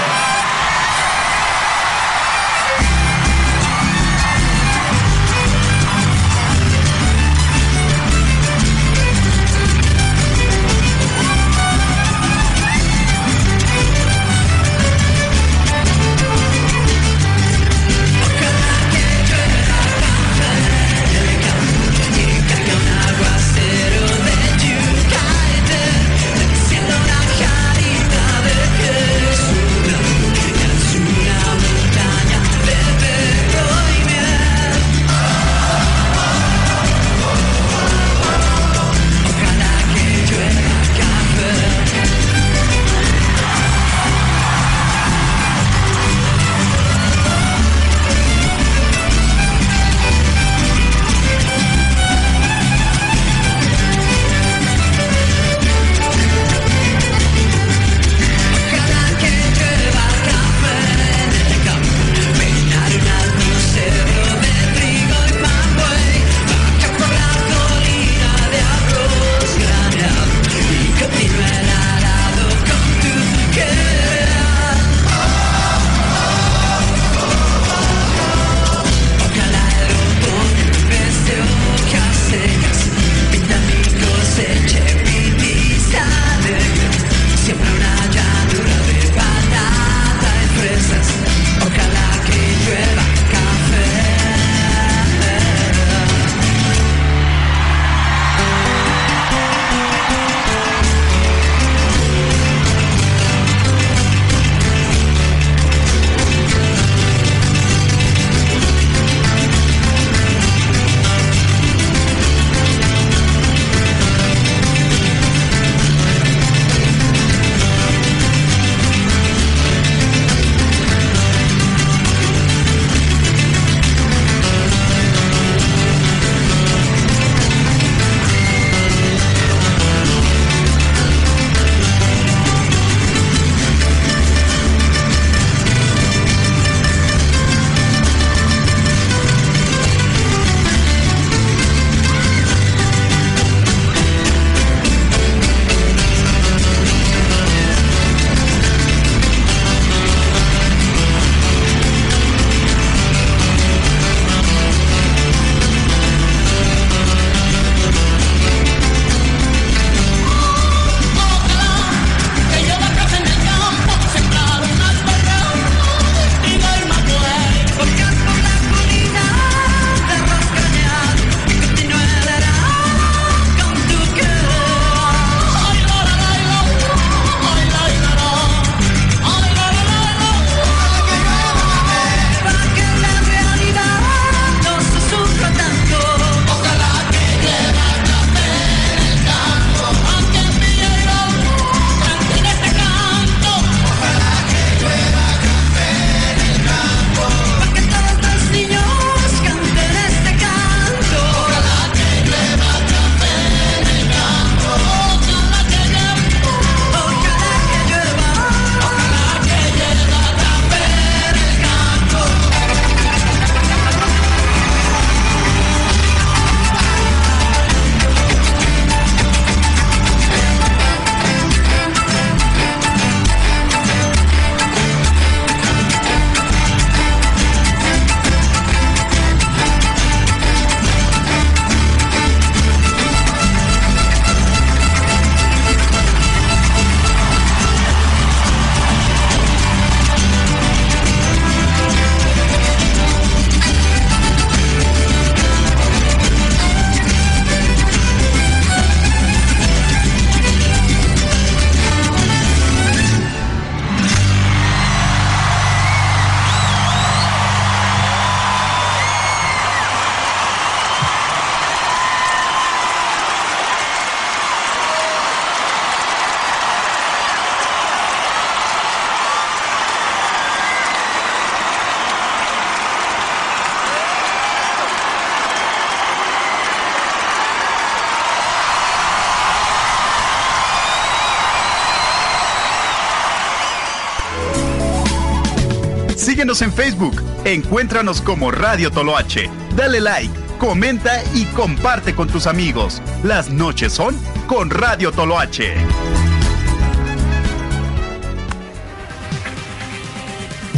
En Facebook. Encuéntranos como Radio Toloache. Dale like, comenta y comparte con tus amigos. Las noches son con Radio Toloache.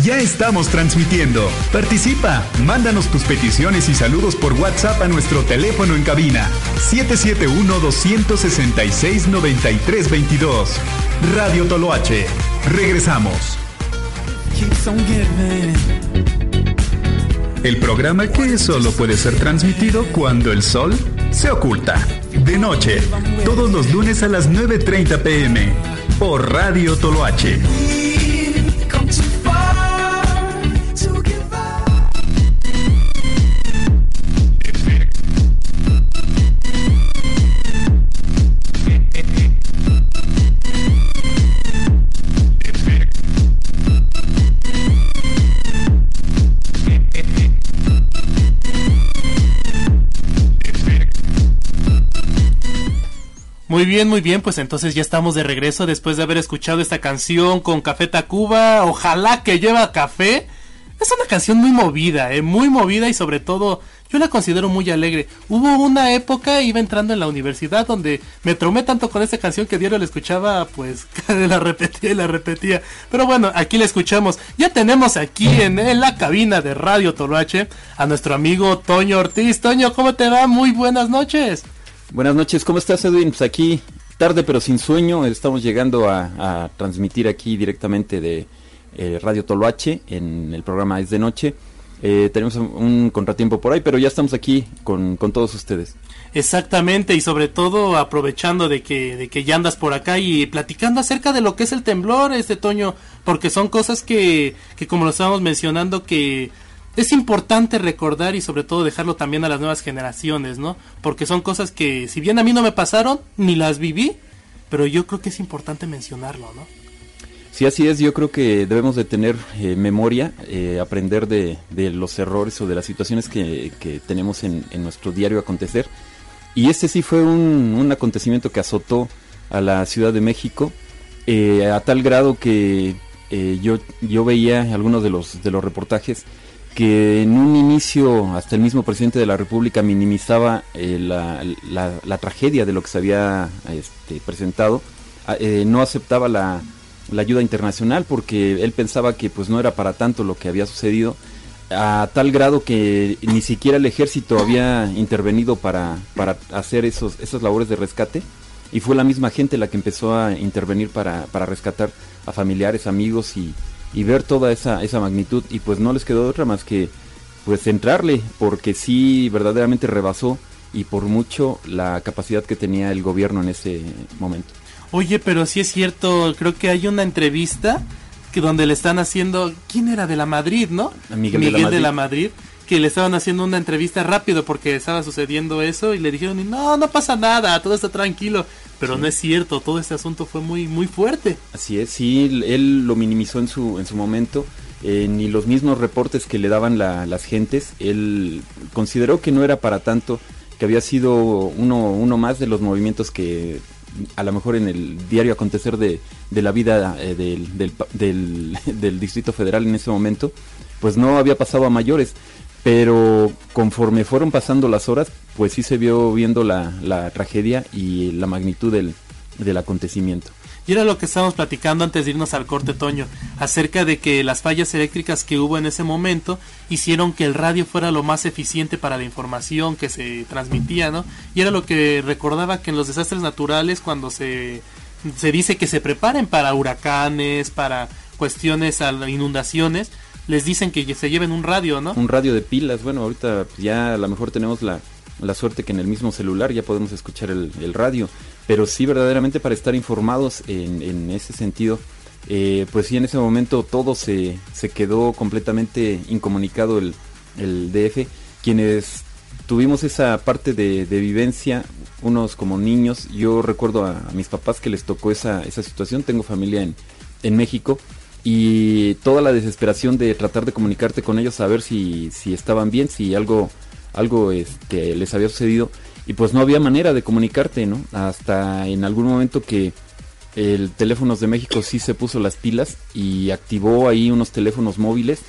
Ya estamos transmitiendo. Participa. Mándanos tus peticiones y saludos por WhatsApp a nuestro teléfono en cabina 771-266-9322. Radio Toloache. Regresamos. El programa que solo puede ser transmitido cuando el sol se oculta. De noche, todos los lunes a las 9.30 pm. Por Radio Toloache.
Muy bien, muy bien, pues entonces ya estamos de regreso después de haber escuchado esta canción con Café Tacuba, ojalá que lleva café. Es una canción muy movida, eh, muy movida y sobre todo yo la considero muy alegre. Hubo una época, iba entrando en la universidad donde me traumé tanto con esta canción que diario la escuchaba, pues la repetía y la repetía. Pero bueno, aquí la escuchamos. Ya tenemos aquí en, la cabina de Radio Toloache a nuestro amigo Toño Ortiz. Toño, ¿cómo te va? Muy buenas noches.
Buenas noches, ¿cómo estás Edwin? Pues aquí, tarde pero sin sueño, estamos llegando a, transmitir aquí directamente de eh, Radio Toloache en el programa Es de Noche. Eh, tenemos un, un contratiempo por ahí, pero ya estamos aquí con, con todos ustedes.
Exactamente, y sobre todo aprovechando de que, de que ya andas por acá y platicando acerca de lo que es el temblor, este Toño, porque son cosas que, que como lo estábamos mencionando, que es importante recordar y sobre todo dejarlo también a las nuevas generaciones, ¿no? Porque son cosas que si bien a mí no me pasaron, ni las viví, pero yo creo que es importante mencionarlo, ¿no?
Sí, así es, yo creo que debemos de tener eh, memoria, eh, aprender de, los errores o de las situaciones que, tenemos en, nuestro diario acontecer. Y este sí fue un, un acontecimiento que azotó a la Ciudad de México eh, a tal grado que yo, yo veía algunos de los, de los reportajes que en un inicio hasta el mismo presidente de la República minimizaba eh, la, la, tragedia de lo que se había este, presentado, eh, no aceptaba la, la, ayuda internacional porque él pensaba que pues no era para tanto lo que había sucedido, a tal grado que ni siquiera el ejército había intervenido para, para hacer esos, esas labores de rescate. Y fue la misma gente la que empezó a intervenir para, para rescatar a familiares, amigos y, y ver toda esa, esa magnitud y pues no les quedó otra más que pues entrarle porque sí verdaderamente rebasó y por mucho la capacidad que tenía el gobierno en ese momento.
Oye, pero sí es cierto, creo que hay una entrevista que donde le están haciendo, ¿quién era de la Madrid, no?
Miguel,
Miguel
de, la Madrid.
de la Madrid que le estaban haciendo una entrevista rápido porque estaba sucediendo eso y le dijeron, no, no pasa nada, todo está tranquilo. Pero sí. no es cierto, todo este asunto fue muy, muy fuerte.
Así es, sí, él lo minimizó en su, en su momento. Eh, ni los mismos reportes que le daban la, las gentes, él consideró que no era para tanto, que había sido uno, uno más de los movimientos que a lo mejor en el diario acontecer de, de la vida eh, del, del, del, del Distrito Federal en ese momento, pues no había pasado a mayores pero conforme fueron pasando las horas, pues sí se vio viendo la, la tragedia y la magnitud del, del, acontecimiento.
Y era lo que estábamos platicando antes de irnos al corte Toño, acerca de que las fallas eléctricas que hubo en ese momento hicieron que el radio fuera lo más eficiente para la información que se transmitía, ¿no? Y era lo que recordaba que en los desastres naturales, cuando se, se dice que se preparen para huracanes, para cuestiones, inundaciones, les dicen que se lleven un radio, ¿no?
Un radio de pilas, bueno, ahorita ya a lo mejor tenemos la, la suerte que en el mismo celular ya podemos escuchar el, radio, pero sí verdaderamente para estar informados en, en ese sentido, eh, pues sí en ese momento todo se, se quedó completamente incomunicado el, el DF, quienes tuvimos esa parte de, de, vivencia, unos como niños, yo recuerdo a, a mis papás que les tocó esa, esa situación, tengo familia en, en México, y toda la desesperación de tratar de comunicarte con ellos a ver si, si estaban bien, si algo, algo este, les había sucedido y pues no había manera de comunicarte, ¿no? Hasta en algún momento que el Teléfonos de México sí se puso las pilas y activó ahí unos teléfonos móviles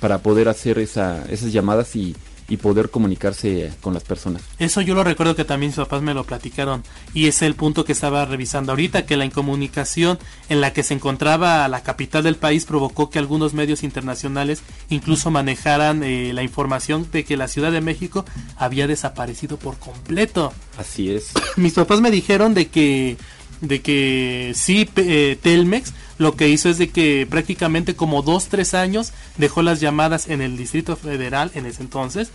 para poder hacer esa, esas llamadas y, y poder comunicarse con las personas.
Eso yo lo recuerdo que también mis papás me lo platicaron y es el punto que estaba revisando ahorita, que la incomunicación en la que se encontraba la capital del país provocó que algunos medios internacionales incluso manejaran eh, la información de que la Ciudad de México había desaparecido por completo.
Así es.
Mis papás me dijeron de que de que sí pe- eh, Telmex lo que hizo es de que prácticamente como dos tres años dejó las llamadas en el Distrito Federal en ese entonces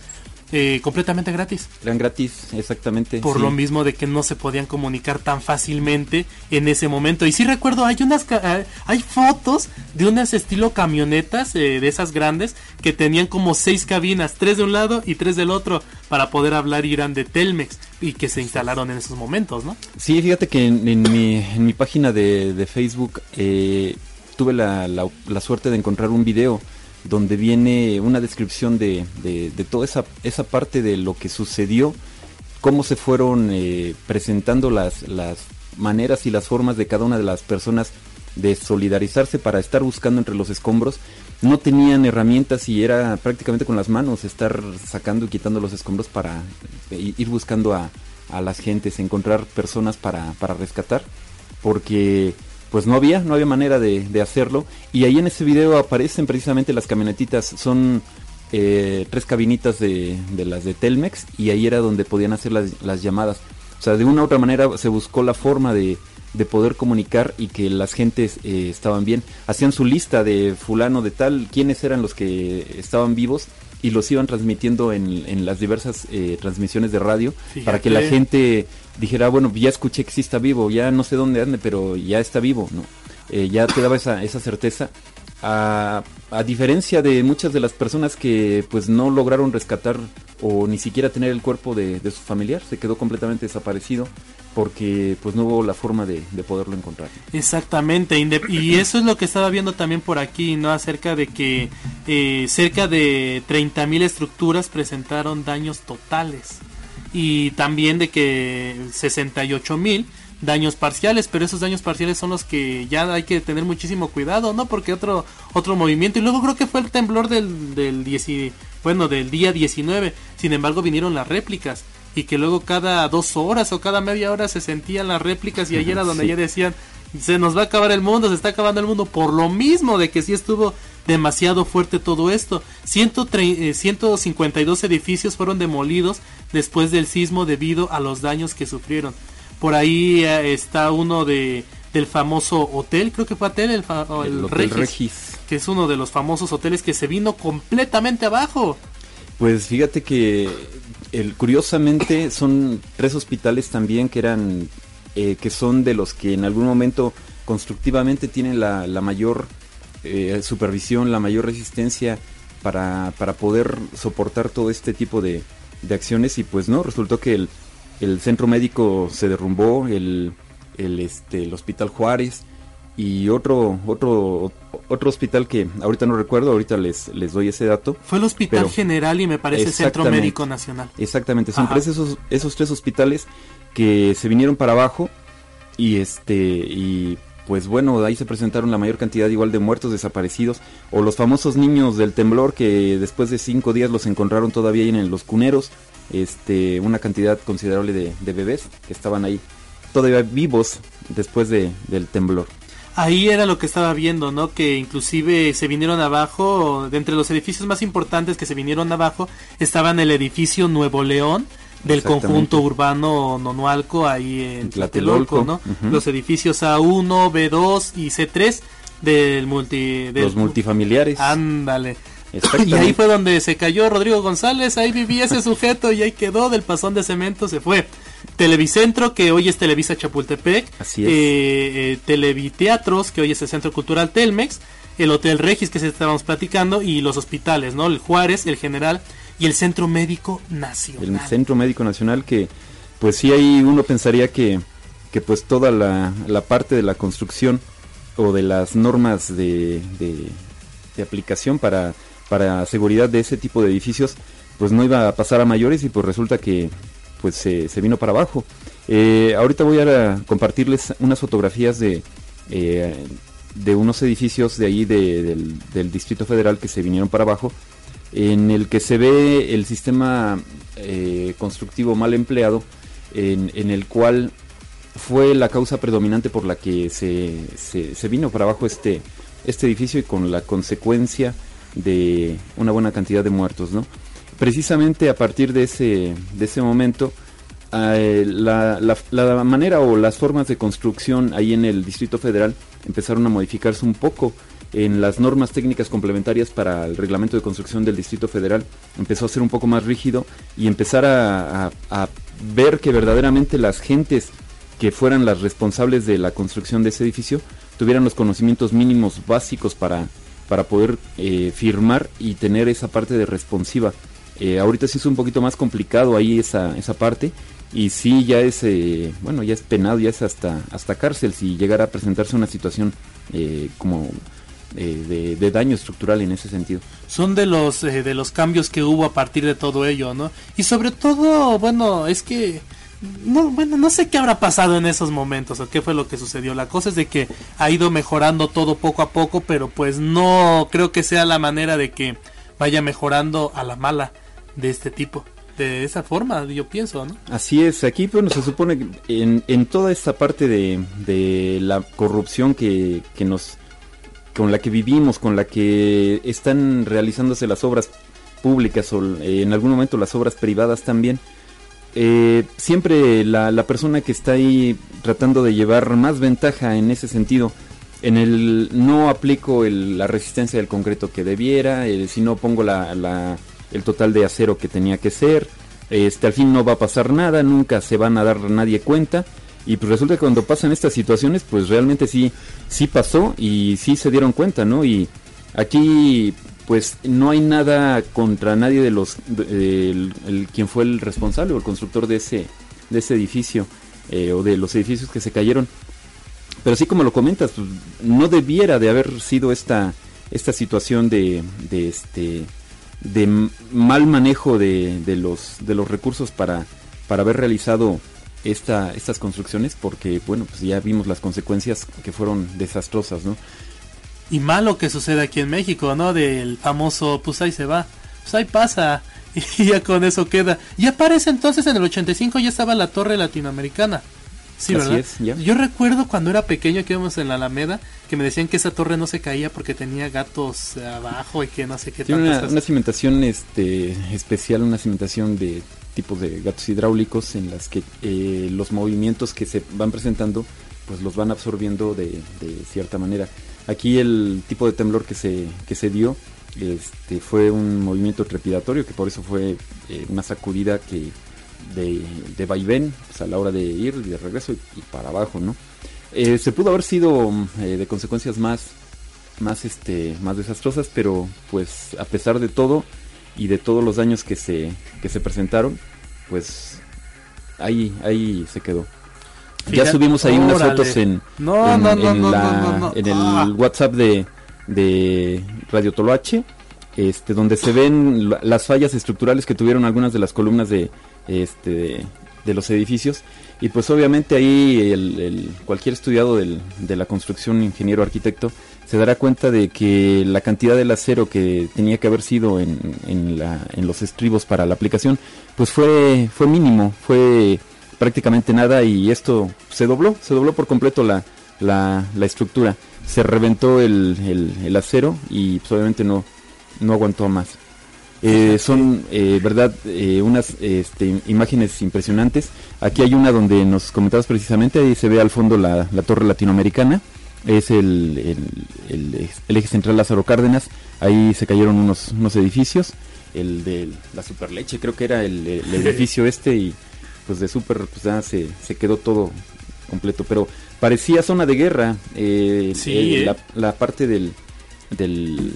eh, completamente gratis
Eran gratis, exactamente.
por
sí.
lo mismo de que no se podían comunicar tan fácilmente en ese momento. Y sí recuerdo, hay unas ah, hay fotos de unas estilo camionetas eh, de esas grandes que tenían como seis cabinas, tres de un lado y tres del otro para poder hablar y eran de Telmex y que se instalaron en esos momentos, ¿no?
Sí, fíjate que en, en mi, en mi página de, de Facebook eh, tuve la, la- la suerte de encontrar un video donde viene una descripción de, de- toda esa, esa parte de lo que sucedió, cómo se fueron eh, presentando las, las maneras y las formas de cada una de las personas de solidarizarse para estar buscando entre los escombros. No tenían herramientas y era prácticamente con las manos estar sacando y quitando los escombros para eh, ir buscando a, a las gentes, encontrar personas para, para rescatar, porque pues no había, no había manera de, de hacerlo. Y ahí en ese video aparecen precisamente las camionetitas, son eh, tres cabinitas de, de las de Telmex y ahí era donde podían hacer las, las llamadas. O sea, de una u otra manera se buscó la forma de, de poder comunicar y que las gentes eh, estaban bien. Hacían su lista de fulano de tal, quiénes eran los que estaban vivos y los iban transmitiendo en, en las diversas eh, transmisiones de radio para que la gente dijera, bueno, ya escuché que sí está vivo, ya no sé dónde ande, pero ya está vivo, ¿no? Eh, ya te daba esa, esa certeza. A, a diferencia de muchas de las personas que pues no lograron rescatar o ni siquiera tener el cuerpo de, de su familiar, se quedó completamente desaparecido porque pues no hubo la forma de, de poderlo encontrar.
Exactamente, y eso es lo que estaba viendo también por aquí, ¿no? Acerca de que eh, cerca de 30.000 estructuras presentaron daños totales y también de que 68.000 daños parciales, pero esos daños parciales son los que ya hay que tener muchísimo cuidado, ¿no? Porque otro otro movimiento y luego creo que fue el temblor del del 10 bueno, del día 19. Sin embargo, vinieron las réplicas y que luego cada dos horas o cada media hora se sentían las réplicas y ahí era donde
Sí.
ya decían se nos va a acabar el mundo, se está acabando el mundo por lo mismo de que sí estuvo demasiado fuerte todo esto. 103 eh, 152 edificios fueron demolidos después del sismo debido a los daños que sufrieron. Por ahí eh, está uno de del famoso hotel, creo que fue hotel, el, fa- el
El Hotel
Regis,
Regis.
que es uno de los famosos hoteles que se vino completamente abajo.
Pues fíjate que el, curiosamente son tres hospitales también que eran eh, que son de los que en algún momento constructivamente tienen la, la mayor eh, supervisión, la mayor resistencia para, para poder soportar todo este tipo de, de acciones y pues no, resultó que el, el centro médico se derrumbó, el, el, este, el hospital Juárez y otro, otro, otro hospital que ahorita no recuerdo, ahorita les, les doy ese dato.
Fue el Hospital
Pero-
General y me parece Centro. Médico Nacional.
Exactamente, son
Ajá.
tres esos, esos tres hospitales que se vinieron para abajo y este y pues bueno, ahí se presentaron la mayor cantidad igual de muertos, desaparecidos, o los famosos niños del temblor que después de cinco días los encontraron todavía ahí en los cuneros, este, una cantidad considerable de, de bebés que estaban ahí todavía vivos después de, del temblor.
Ahí era lo que estaba viendo, ¿no? Que inclusive se vinieron abajo, de entre los edificios más importantes que se vinieron abajo, estaban el edificio Nuevo León del conjunto urbano Nonualco, ahí en Tlatelolco, ¿no? Los edificios A1, B2 y C3 del multi... Del,
los multifamiliares.
Ándale. Y ahí fue donde se cayó Rodrigo González, ahí vivía ese sujeto y ahí quedó del pasón de cemento, se fue. Televicentro, que hoy es Televisa Chapultepec.
Así es.
Eh, eh, Televiteatros, que hoy es el Centro Cultural Telmex. El Hotel Regis, que se estábamos platicando. Y los hospitales, ¿no? El Juárez, el General y el Centro Médico Nacional.
el Centro Médico Nacional que pues sí ahí uno pensaría que, que pues toda la, la parte de la construcción o de las normas de, de, aplicación para, para seguridad de ese tipo de edificios pues no iba a pasar a mayores y pues resulta que pues se, se vino para abajo. Eh, ahorita voy a compartirles unas fotografías de, eh, de unos edificios de ahí de- del, del Distrito Federal que se vinieron para abajo, en el que se ve el sistema eh, constructivo mal empleado, en, el cual fue la causa predominante por la que se, se, vino para abajo este, este edificio y con la consecuencia de una buena cantidad de muertos, ¿no? Precisamente a partir de ese, de ese momento, eh, la- la manera o las formas de construcción ahí en el Distrito Federal empezaron a modificarse un poco en las normas técnicas complementarias para el reglamento de construcción del Distrito Federal empezó a ser un poco más rígido y empezar a, a- ver que verdaderamente las gentes que fueran las responsables de la construcción de ese edificio tuvieran los conocimientos mínimos básicos para, para poder eh, firmar y tener esa parte de responsiva. Eh, ahorita sí es un poquito más complicado ahí esa, esa parte y sí ya es, eh, bueno, ya es penado, ya es hasta, hasta cárcel si llegara a presentarse una situación eh, como eh, de, de daño estructural en ese sentido.
son de los eh, de los cambios que hubo a partir de todo ello, ¿no? Y sobre todo, bueno, es que no, bueno, no sé qué habrá pasado en esos momentos o qué fue lo que sucedió. La cosa es de que ha ido mejorando todo poco a poco, pero pues no creo que sea la manera de que vaya mejorando a la mala de este tipo. De esa forma, yo pienso, ¿no?
Así es, aquí bueno, se supone que en, en toda esta parte de, de la corrupción que, que nos con la que vivimos, con la que están realizándose las obras públicas o eh, en algún momento las obras privadas también, eh, siempre la, persona que está ahí tratando de llevar más ventaja en ese sentido, en el no aplico la resistencia del concreto que debiera, eh, si no pongo el total de acero que tenía que ser, este al fin no va a pasar nada, nunca se van a dar nadie cuenta y pues resulta que cuando pasan estas situaciones pues realmente sí sí pasó y sí se dieron cuenta, ¿no? Y aquí pues no hay nada contra nadie de los quien fue el responsable o el constructor de ese de ese edificio eh, o de los edificios que se cayeron. Pero así como lo comentas, pues, no debiera de haber sido esta esta situación de, de este mal manejo de, de los de los recursos para para haber realizado esta estas construcciones porque bueno pues ya vimos las consecuencias que fueron desastrosas no
Y malo que sucede aquí en México, ¿no? Del famoso, pues ahí se va, pues ahí pasa, y ya con eso queda. Y aparece entonces en el 85 ya estaba la torre latinoamericana. Sí,
Así
¿verdad?
es, ya.
Yo recuerdo cuando era pequeño que íbamos en la Alameda que me decían que esa torre no se caía porque tenía gatos abajo y que no sé qué
tiene una,
cosas.
una cimentación este especial una cimentación de tipos de gatos hidráulicos en las que eh, los movimientos que se van presentando pues los van absorbiendo de, de cierta manera aquí el tipo de temblor que se que se dio este fue un movimiento trepidatorio que por eso fue eh, una sacudida que de, de vaivén pues, a la hora de ir y de regreso y, y para abajo no Eh, se pudo haber sido mm, eh, de consecuencias más más este más desastrosas pero pues a pesar de todo y de todos los daños que se que se presentaron pues ahí ahí se quedó ya subimos ahí unas fotos en
No,
en,
no, no,
en
no,
la-
no, no, no.
en el
Ah.
WhatsApp de de Radio Toloache este donde se ven la- las fallas estructurales que tuvieron algunas de las columnas de este de, los edificios. Y pues obviamente ahí el, cualquier estudiado del- de la construcción ingeniero arquitecto se dará cuenta de que la cantidad del acero que tenía que haber sido en, en, los estribos para la aplicación pues fue fue mínimo fue prácticamente nada y esto se dobló se dobló por completo la, la, estructura. Se reventó el, el- el acero y pues, obviamente no no aguantó más eh, son, eh, verdad, eh, unas este, imágenes impresionantes. Aquí hay una donde nos comentabas precisamente, ahí se ve al fondo la, la torre latinoamericana. Es el, el, el ex- el eje central Lázaro Cárdenas. Ahí se cayeron unos, unos edificios. El de la Superleche, creo que era el, edificio este. Y pues de Super, pues ya se, se quedó todo completo. Pero parecía zona de guerra. eh,
Sí,
¿eh? la, la parte del, del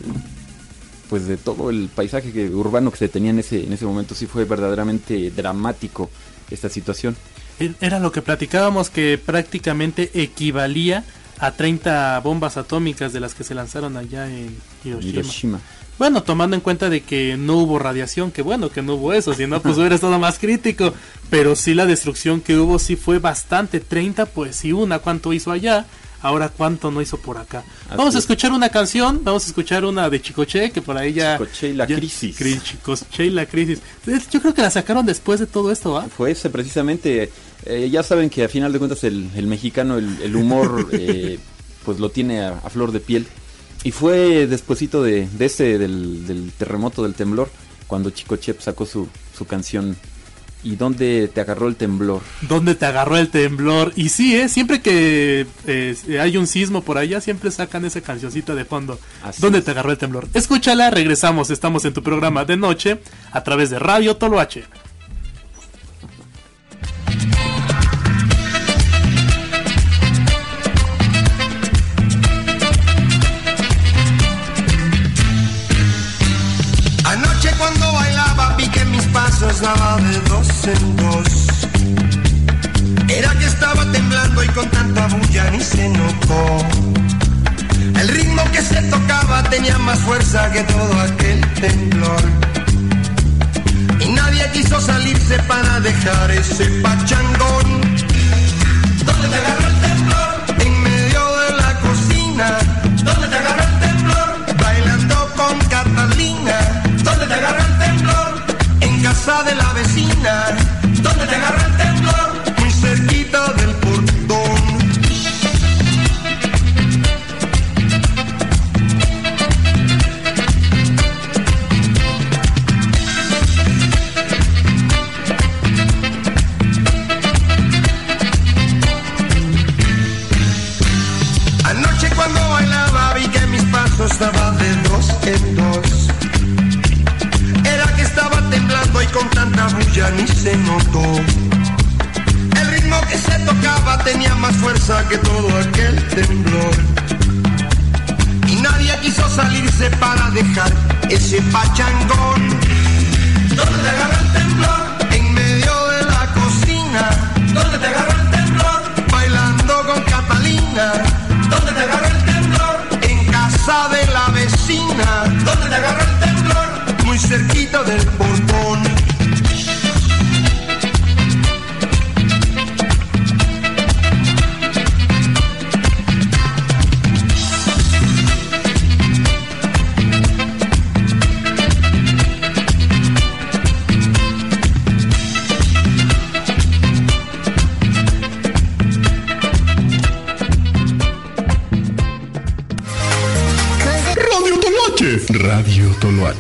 pues de todo el paisaje que- urbano que se tenía en ese en ese momento sí fue verdaderamente dramático esta situación.
E- Era lo que platicábamos que prácticamente equivalía a 30 bombas atómicas de las que se lanzaron allá en Hiroshima.
Hiroshima.
Bueno, tomando en cuenta de que no hubo radiación, que bueno que no hubo eso, si no pues hubiera estado más crítico, pero sí la destrucción que hubo sí fue bastante, 30 pues sí una, ¿cuánto hizo allá? Ahora cuánto no hizo por acá.
Así
vamos a
es.
escuchar una canción, vamos a escuchar una de Chicoche, que por ahí ya...
Chicoche y la
ya-
crisis.
Cri- Chicoche y la crisis. Yo creo que la sacaron después de todo esto, ¿va?
Fue ese precisamente, eh, ya saben que a final de cuentas el, el mexicano, el, el humor, eh, pues lo tiene a, a flor de piel. Y fue despuesito de, de ese, del, del terremoto, del temblor, cuando Chico Chep sacó su, su canción ¿Y dónde te agarró el temblor?
¿Dónde te agarró el temblor? Y sí, ¿eh? siempre que eh, hay un sismo por allá, siempre sacan esa cancioncita de fondo.
Así
¿Dónde
es.
te agarró el temblor? Escúchala, regresamos. Estamos en tu programa de noche a través de Radio Toloache.
Anoche cuando bailaba vi que mis pasos daba de dos Era que estaba temblando y con tanta bulla ni se notó. El ritmo que se tocaba tenía más fuerza que todo aquel temblor. Y nadie quiso salirse para dejar ese pachangón. ¿Dónde te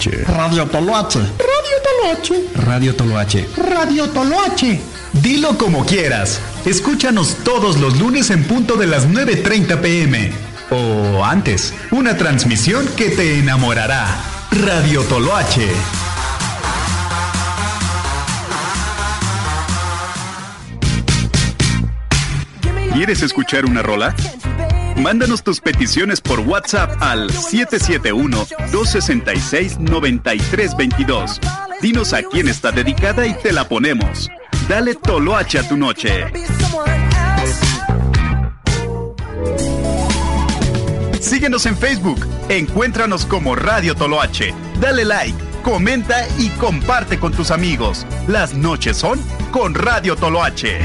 Toloache. Radio Toloache.
Radio Toloache.
Radio Toloache.
Radio Toloache.
Dilo como quieras. Escúchanos todos los lunes en punto de las 9.30 pm. O antes, una transmisión que te enamorará. Radio Toloache. ¿Quieres escuchar una rola? Mándanos tus peticiones por WhatsApp al 771-266-9322. Dinos a quién está dedicada y te la ponemos. Dale Toloache a tu noche. Síguenos en Facebook. Encuéntranos como Radio Toloache. Dale like, comenta y comparte con tus amigos. Las noches son con Radio Toloache.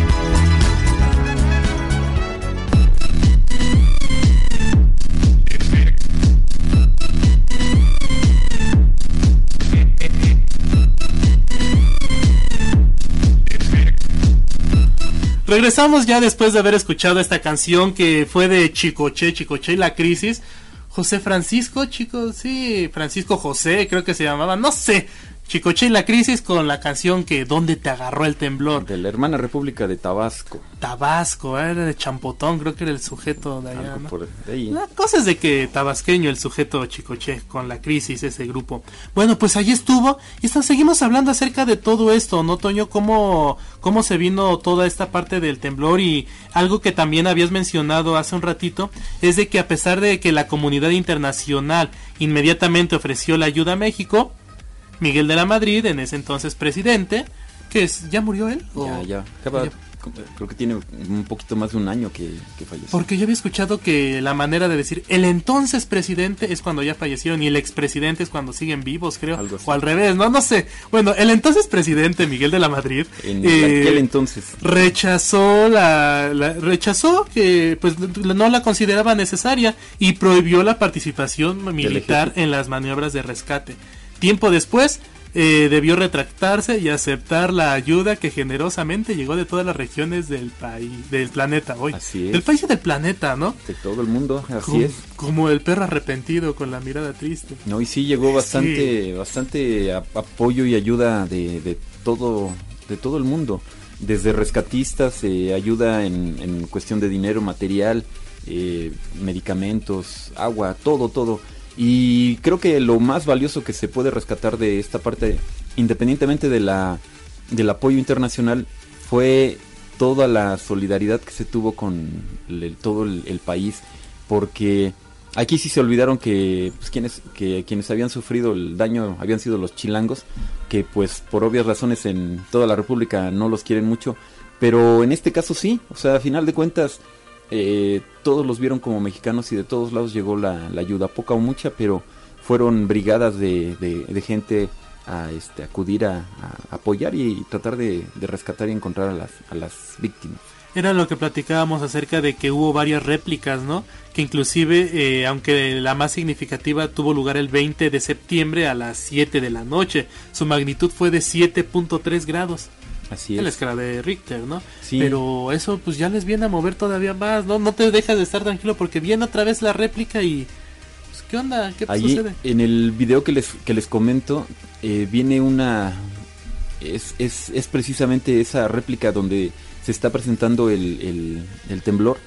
Regresamos ya después de haber escuchado esta canción que fue de Chicoche, Chicoche y la crisis. José Francisco, chico, sí, Francisco José, creo que se llamaba, no sé. Chicoche y la crisis con la canción que ¿Dónde te agarró el temblor?
De la hermana República de Tabasco.
Tabasco, era de Champotón, creo que era el sujeto de allá, ¿no?
por ahí.
La cosa es de que tabasqueño, el sujeto chicoche, con la crisis, ese grupo. Bueno, pues allí estuvo. Y seguimos hablando acerca de todo esto, ¿no, Toño? ¿Cómo, ¿Cómo se vino toda esta parte del temblor? Y algo que también habías mencionado hace un ratito, es de que a pesar de que la comunidad internacional inmediatamente ofreció la ayuda a México, Miguel de la Madrid, en ese entonces presidente, que es, ¿ya murió él? ¿O-
Ya, ya. Acaba
ya?
creo que tiene un poquito más de un año que, que falleció.
Porque yo había escuchado que la manera de decir el entonces presidente es cuando ya fallecieron y el expresidente es cuando siguen vivos, creo.
Algo.
O al revés, no, no sé. Bueno, el entonces presidente Miguel de la Madrid
En
eh,
aquel entonces.
rechazó la, la- rechazó que pues no la consideraba necesaria y prohibió la participación militar en las maniobras de rescate. Tiempo después eh, debió retractarse y aceptar la ayuda que generosamente llegó de todas las regiones del país, del planeta hoy.
Así es.
Del país y del planeta, ¿no?
De todo el mundo, así
como,
es.
como el perro arrepentido con la mirada triste.
No, y sí llegó bastante, bastante a- apoyo y ayuda de, de todo, de todo el mundo. Desde rescatistas, eh, ayuda en, en cuestión de dinero, material, eh, medicamentos, agua, todo, todo. Y creo que lo más valioso que se puede rescatar de esta parte, independientemente de la, del apoyo internacional, fue toda la solidaridad que se tuvo con todo el, el país, porque aquí sí se olvidaron que, pues, quienes, que quienes habían sufrido el daño habían sido los chilangos, que pues por obvias razones en toda la República no los quieren mucho, pero en este caso sí, o sea, a final de cuentas eh, todos los vieron como mexicanos y de todos lados llegó la, ayuda, poca o mucha, pero fueron brigadas de, gente a este, acudir a, apoyar y, tratar de, de rescatar y encontrar a las, a las víctimas.
Era lo que platicábamos acerca de que hubo varias réplicas, ¿no? Que inclusive, eh, aunque la más significativa tuvo lugar el 20 de septiembre a las 7 de la noche, su magnitud fue de 7.3 grados.
Así
la
es.
escala de Richter, ¿no?
Sí.
Pero eso pues ya les viene a mover todavía más, ¿no? No te dejas de estar tranquilo porque viene otra vez la réplica y... Pues, ¿Qué onda? ¿Qué
Allí,
sucede?
en el video que les, que les comento, eh, viene una... Es, es, es precisamente esa réplica donde se está presentando el, el- el temblor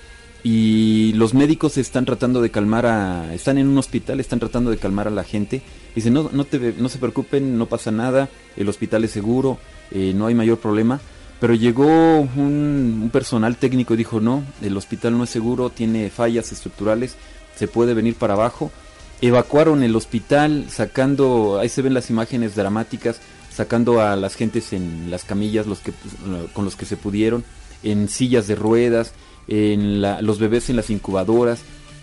y los médicos están tratando de calmar a... Están en un hospital, están tratando de calmar a la gente. Dicen, no, no, te, no se preocupen, no pasa nada, el hospital es seguro, eh, no hay mayor problema. Pero llegó un, personal técnico y dijo, no, el hospital no es seguro, tiene fallas estructurales, se puede venir para abajo. Evacuaron el hospital sacando, ahí se ven las imágenes dramáticas, sacando a las gentes en las camillas los que, con los que se pudieron, en sillas de ruedas, en la- los bebés en las incubadoras.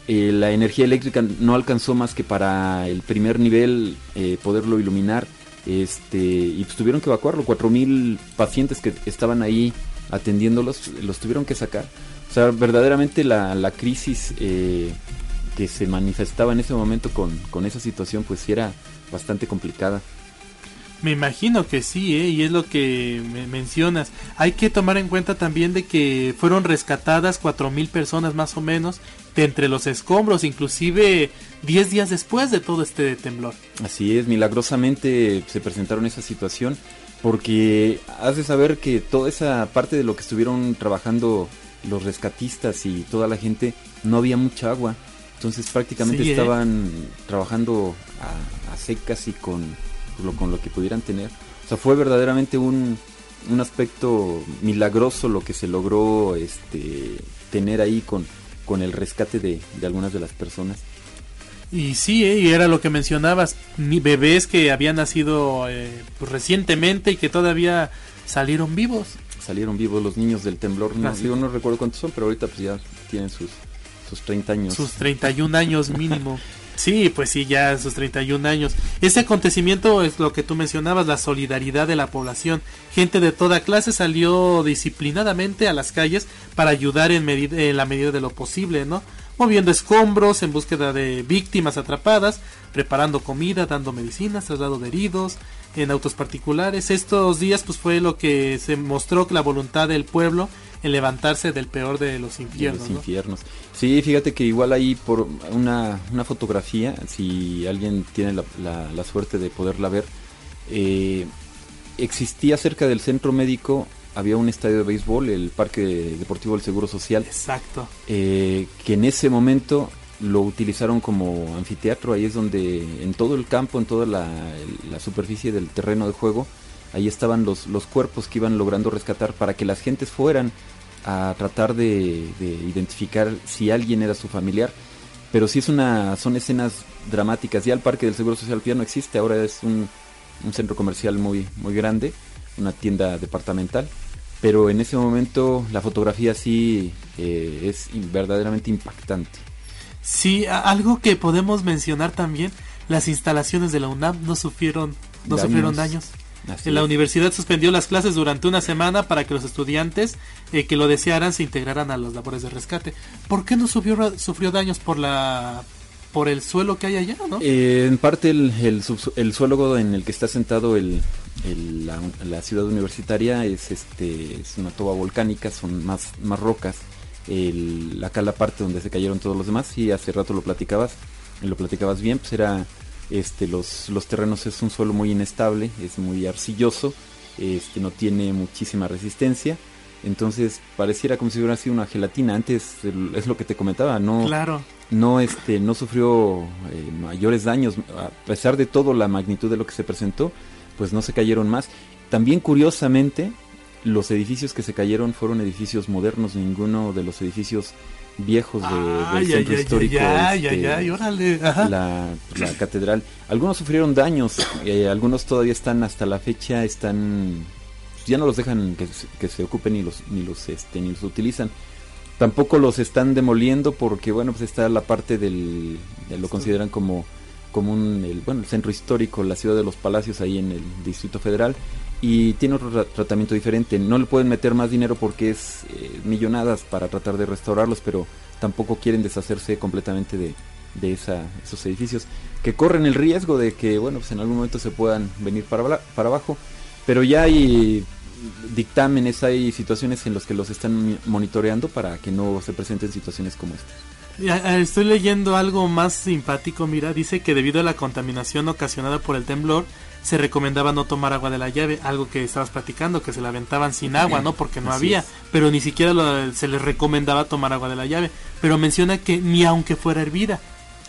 Eh, la energía eléctrica no alcanzó más que para el primer nivel eh, poderlo iluminar este y pues tuvieron que evacuarlo 4000 pacientes que estaban ahí atendiéndolos los tuvieron que sacar o sea verdaderamente la, crisis eh, que se manifestaba en ese momento con, con esa situación pues era bastante complicada
Me imagino que sí, ¿eh? y es lo que me mencionas. Hay que tomar en cuenta también de que fueron rescatadas 4.000 personas más o menos de entre los escombros, inclusive 10 días después de todo este temblor.
Así es, milagrosamente se presentaron esa situación porque has de saber que toda esa parte de lo que estuvieron trabajando los rescatistas y toda la gente no había mucha agua, entonces prácticamente
Sí, ¿eh?
estaban trabajando a, a secas y con lo, con lo que pudieran tener. O sea, fue verdaderamente un, un aspecto milagroso lo que se logró este, tener ahí con, con el rescate de, de algunas de las personas.
Y sí, ¿eh? y era lo que mencionabas, ni bebés que habían nacido eh, pues, recientemente y que todavía salieron vivos.
salieron vivos los niños del temblor. No, digo, no recuerdo cuántos son, pero ahorita pues ya tienen sus, sus 30 años.
Sus 31 años mínimo. Sí, pues sí, ya sus 31 años. Ese acontecimiento es lo que tú mencionabas, la solidaridad de la población. Gente de toda clase salió disciplinadamente a las calles para ayudar en, en la medida de lo posible, ¿no? Moviendo escombros en búsqueda de víctimas atrapadas, preparando comida, dando medicinas, traslado de heridos, en autos particulares. Estos días pues fue lo que se mostró la voluntad del pueblo levantarse del peor de los
de
infiernos.
los
¿no?
infiernos. Sí, fíjate que igual ahí por una, una fotografía, si alguien tiene la, la- la suerte de poderla ver, eh, existía cerca del centro médico, había un estadio de béisbol, el Parque Deportivo del Seguro Social,
Exacto.
eh, que en ese momento lo utilizaron como anfiteatro, ahí es donde en todo el campo, en toda la, la superficie del terreno de juego, ahí estaban los, los cuerpos que iban logrando rescatar para que las gentes fueran a tratar de, de identificar si alguien era su familiar. Pero sí es una, son escenas dramáticas. Ya el Parque del Seguro Social ya no existe, ahora es un, un centro comercial muy, muy grande, una tienda departamental. pero en ese momento la fotografía sí eh, es verdaderamente impactante.
Sí, algo que podemos mencionar también, las instalaciones de la UNAM no sufrieron, no
Daños.
sufrieron daños.
Así
La
es.
universidad suspendió las clases durante una semana para que los estudiantes eh, que lo desearan se integraran a las labores de rescate. ¿Por qué no sufrió, daños por la por el suelo que hay allá, no?
Eh, en parte el, suelo en el que está sentado la, ciudad universitaria es este es una toba volcánica, son más, rocas. Acá la parte donde se cayeron todos los demás, y hace rato lo platicabas, lo platicabas bien, pues era este los, los terrenos es un suelo muy inestable, es muy arcilloso, este no tiene muchísima resistencia. Entonces pareciera como si hubiera sido una gelatina. Antes el- es lo que te comentaba, no,
Claro.
no este no sufrió eh, mayores daños. A pesar de todo la magnitud de lo que se presentó pues no se cayeron más. También curiosamente los edificios que se cayeron fueron edificios modernos. Ninguno de los edificios viejos de, del centro histórico este,
órale,
la catedral. Algunos sufrieron daños eh, algunos todavía están hasta la fecha están ya no los dejan que, se- que se ocupen ni los ni los este ni los utilizan. Tampoco los están demoliendo porque bueno pues está la parte del lo consideran como como un el, bueno el centro histórico la ciudad de los palacios ahí en el distrito federal y tiene otro tra- tratamiento diferente. No le pueden meter más dinero porque es eh, millonadas para tratar de restaurarlos pero tampoco quieren deshacerse completamente de de esa, esos edificios que corren el riesgo de que bueno pues en algún momento se puedan venir para, para abajo. Pero ya hay dictámenes, hay situaciones en las que los están monitoreando para que no se presenten situaciones como estas.
Ya, eh, Estoy leyendo algo más simpático, mira, dice que debido a la contaminación ocasionada por el temblor, se recomendaba no tomar agua de la llave, algo que estabas platicando, que se la aventaban sin agua, ¿no? Porque no
Así
había,
es.
pero ni siquiera lo- se les recomendaba tomar agua de la llave, pero menciona que ni aunque fuera hervida,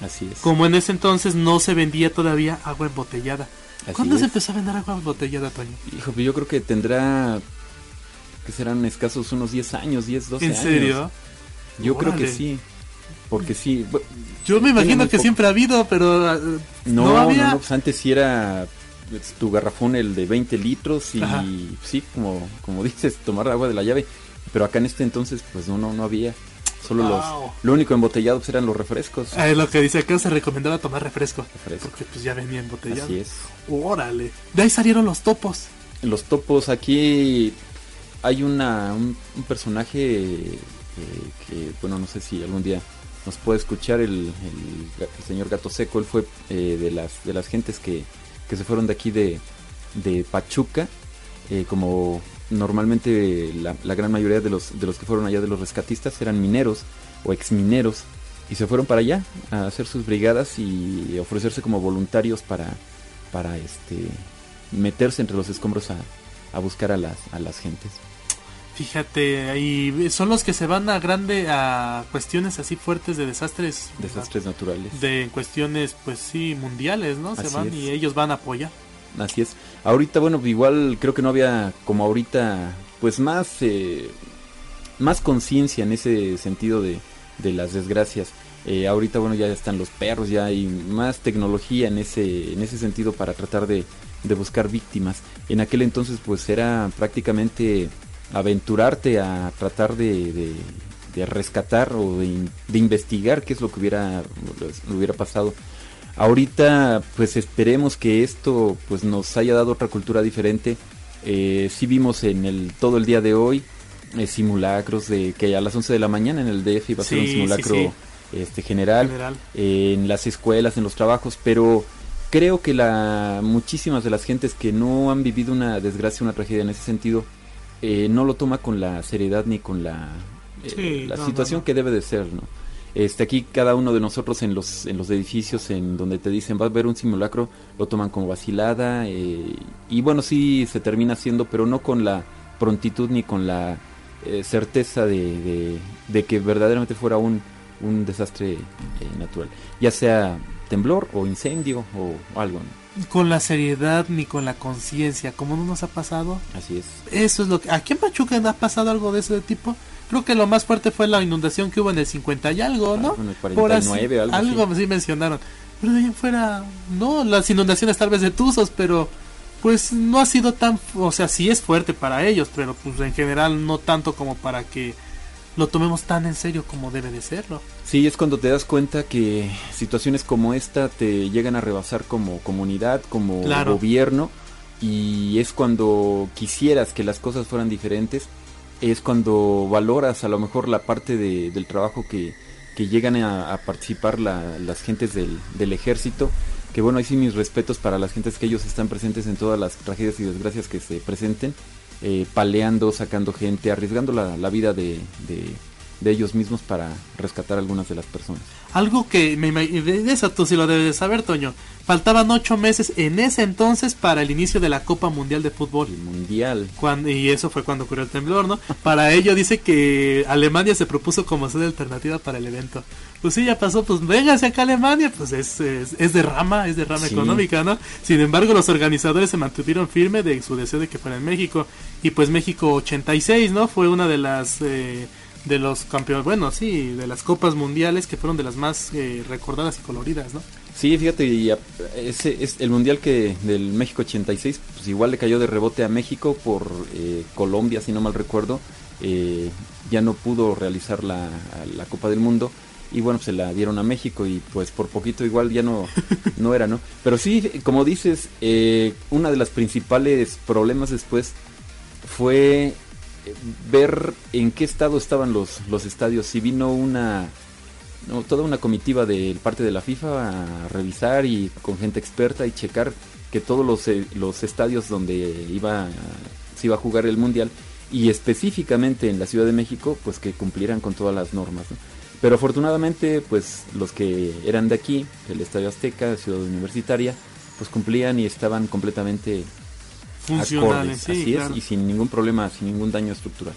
Así es.
como en ese entonces no se vendía todavía agua embotellada.
Así
¿Cuándo
es.
se empezó a vender agua embotellada, Toño?
Hijo, pues yo creo que tendrá que serán escasos unos 10 años, 10, 12
¿En
años.
serio?
Yo creo que sí. Porque sí.
Yo me imagino que siempre ha habido, pero eh,
No,
no había.
no, pues antes sí era pues, tu garrafón el de 20 litros y
Ajá.
sí, como, como dices, tomar agua de la llave. Pero acá en este entonces, pues no, no, no había. Solo
Wow.
los, lo único embotellado pues, eran los refrescos.
Ah, es lo que dice acá, se recomendaba tomar refresco.
Refresco.
Porque pues ya venía embotellado.
Así es.
Órale. De ahí salieron los topos.
Los topos aquí hay una, un, un personaje eh, que, bueno, no sé si algún día nos puede escuchar, el, el ga- el señor Gato Seco, él fue eh, de, las, de las gentes que, que se fueron de aquí de, de Pachuca, eh, como normalmente la, la gran mayoría de los, de los que fueron allá de los rescatistas eran mineros o exmineros y se fueron para allá a hacer sus brigadas y ofrecerse como voluntarios para, para este meterse entre los escombros a, a buscar a las, a las gentes.
Fíjate, y son los que se van a grande a cuestiones así fuertes de desastres.
Desastres naturales.
De cuestiones, pues sí, mundiales, ¿no? Se van
es.
y ellos van a apoyar.
Así es. Ahorita, bueno, igual creo que no había como ahorita, pues más, eh, más conciencia en ese sentido de, de las desgracias. Eh, ahorita, bueno, ya están los perros, ya hay más tecnología en ese, en ese sentido para tratar de, de buscar víctimas. En aquel entonces, pues era prácticamente aventurarte a tratar de, de- rescatar o de, de investigar qué es lo que hubiera, hubiera pasado. Ahorita, pues esperemos que esto pues nos haya dado otra cultura diferente. Eh, sí vimos en el todo el día de hoy eh, simulacros de que a las 11 de la mañana en el DF iba a ser un
Sí,
simulacro
sí.
este general,
General.
eh, en las escuelas, en los trabajos, pero creo que la muchísimas de las gentes que no han vivido una desgracia, una tragedia en ese sentido, eh, no lo toma con la seriedad ni con la, la
no,
situación
no, no.
que debe de ser, ¿no? Este, aquí cada uno de nosotros en los, en los edificios en donde te dicen va a haber un simulacro, lo toman como vacilada eh, y bueno, sí se termina haciendo, pero no con la prontitud ni con la eh, certeza de, de- de que verdaderamente fuera un, un desastre eh, natural, ya sea temblor o incendio o algo, ¿no?
Con la seriedad ni con la conciencia, como no nos ha pasado.
Así es.
Eso es lo que... ¿Aquí en Pachuca ha pasado algo de ese tipo? Creo que lo más fuerte fue la inundación que hubo en el 50 y algo, ¿no?
Ah, en el
Por así-
49, algo así.
sí mencionaron. Pero de ahí fuera, no, las inundaciones tal vez de Tuzos, pero pues no ha sido tan, o sea, sí es fuerte para ellos, pero pues en general no tanto como para que lo tomemos tan en serio como debe de serlo.
Sí, es cuando te das cuenta que situaciones como esta te llegan a rebasar como comunidad, como
Claro.
gobierno, y es cuando quisieras que las cosas fueran diferentes, es cuando valoras a lo mejor la parte de- del trabajo que, que llegan a, participar la- las gentes del, del ejército, que bueno, ahí sí mis respetos para las gentes que ellos están presentes en todas las tragedias y desgracias que se presenten, eh, paleando, sacando gente, arriesgando la, la vida de- de ellos mismos para rescatar a algunas de las personas.
Algo que me de eso tú sí lo debes de saber, Toño. Faltaban ocho meses en ese entonces para el inicio de la Copa Mundial de Fútbol.
El mundial.
Cuando, y eso fue cuando ocurrió el temblor, ¿no? Para ello dice que Alemania se propuso como sede alternativa para el evento. Pues sí, ya pasó, pues véngase acá a Alemania, pues es, es, es derrama, es derrama
Sí.
económica, ¿no? Sin embargo, los organizadores se mantuvieron firme de su deseo de que fuera en México. Y pues México 86, ¿no? Fue una de las... eh, de los campeones, bueno, sí, de las copas mundiales que fueron de las más eh, recordadas y coloridas, ¿no?
Sí, fíjate, y a- ese es el mundial que del México 86, pues igual le cayó de rebote a México por eh, Colombia, si no mal recuerdo, eh, ya no pudo realizar la, la Copa del Mundo y bueno, pues se la dieron a México y pues por poquito igual ya no, no era, ¿no? Pero sí, como dices, eh, una de las principales problemas después fue ver en qué estado estaban los, los estadios, si vino una no, toda una comitiva de parte de la FIFA a revisar y con gente experta y checar que todos los, eh, los estadios donde iba se iba a jugar el mundial y específicamente en la Ciudad de México pues que cumplieran con todas las normas ¿no? pero afortunadamente pues los que eran de aquí el Estadio Azteca Ciudad Universitaria pues cumplían y estaban completamente
Funcionales,
acordes,
sí,
así
claro.
es y sin ningún problema sin ningún daño estructural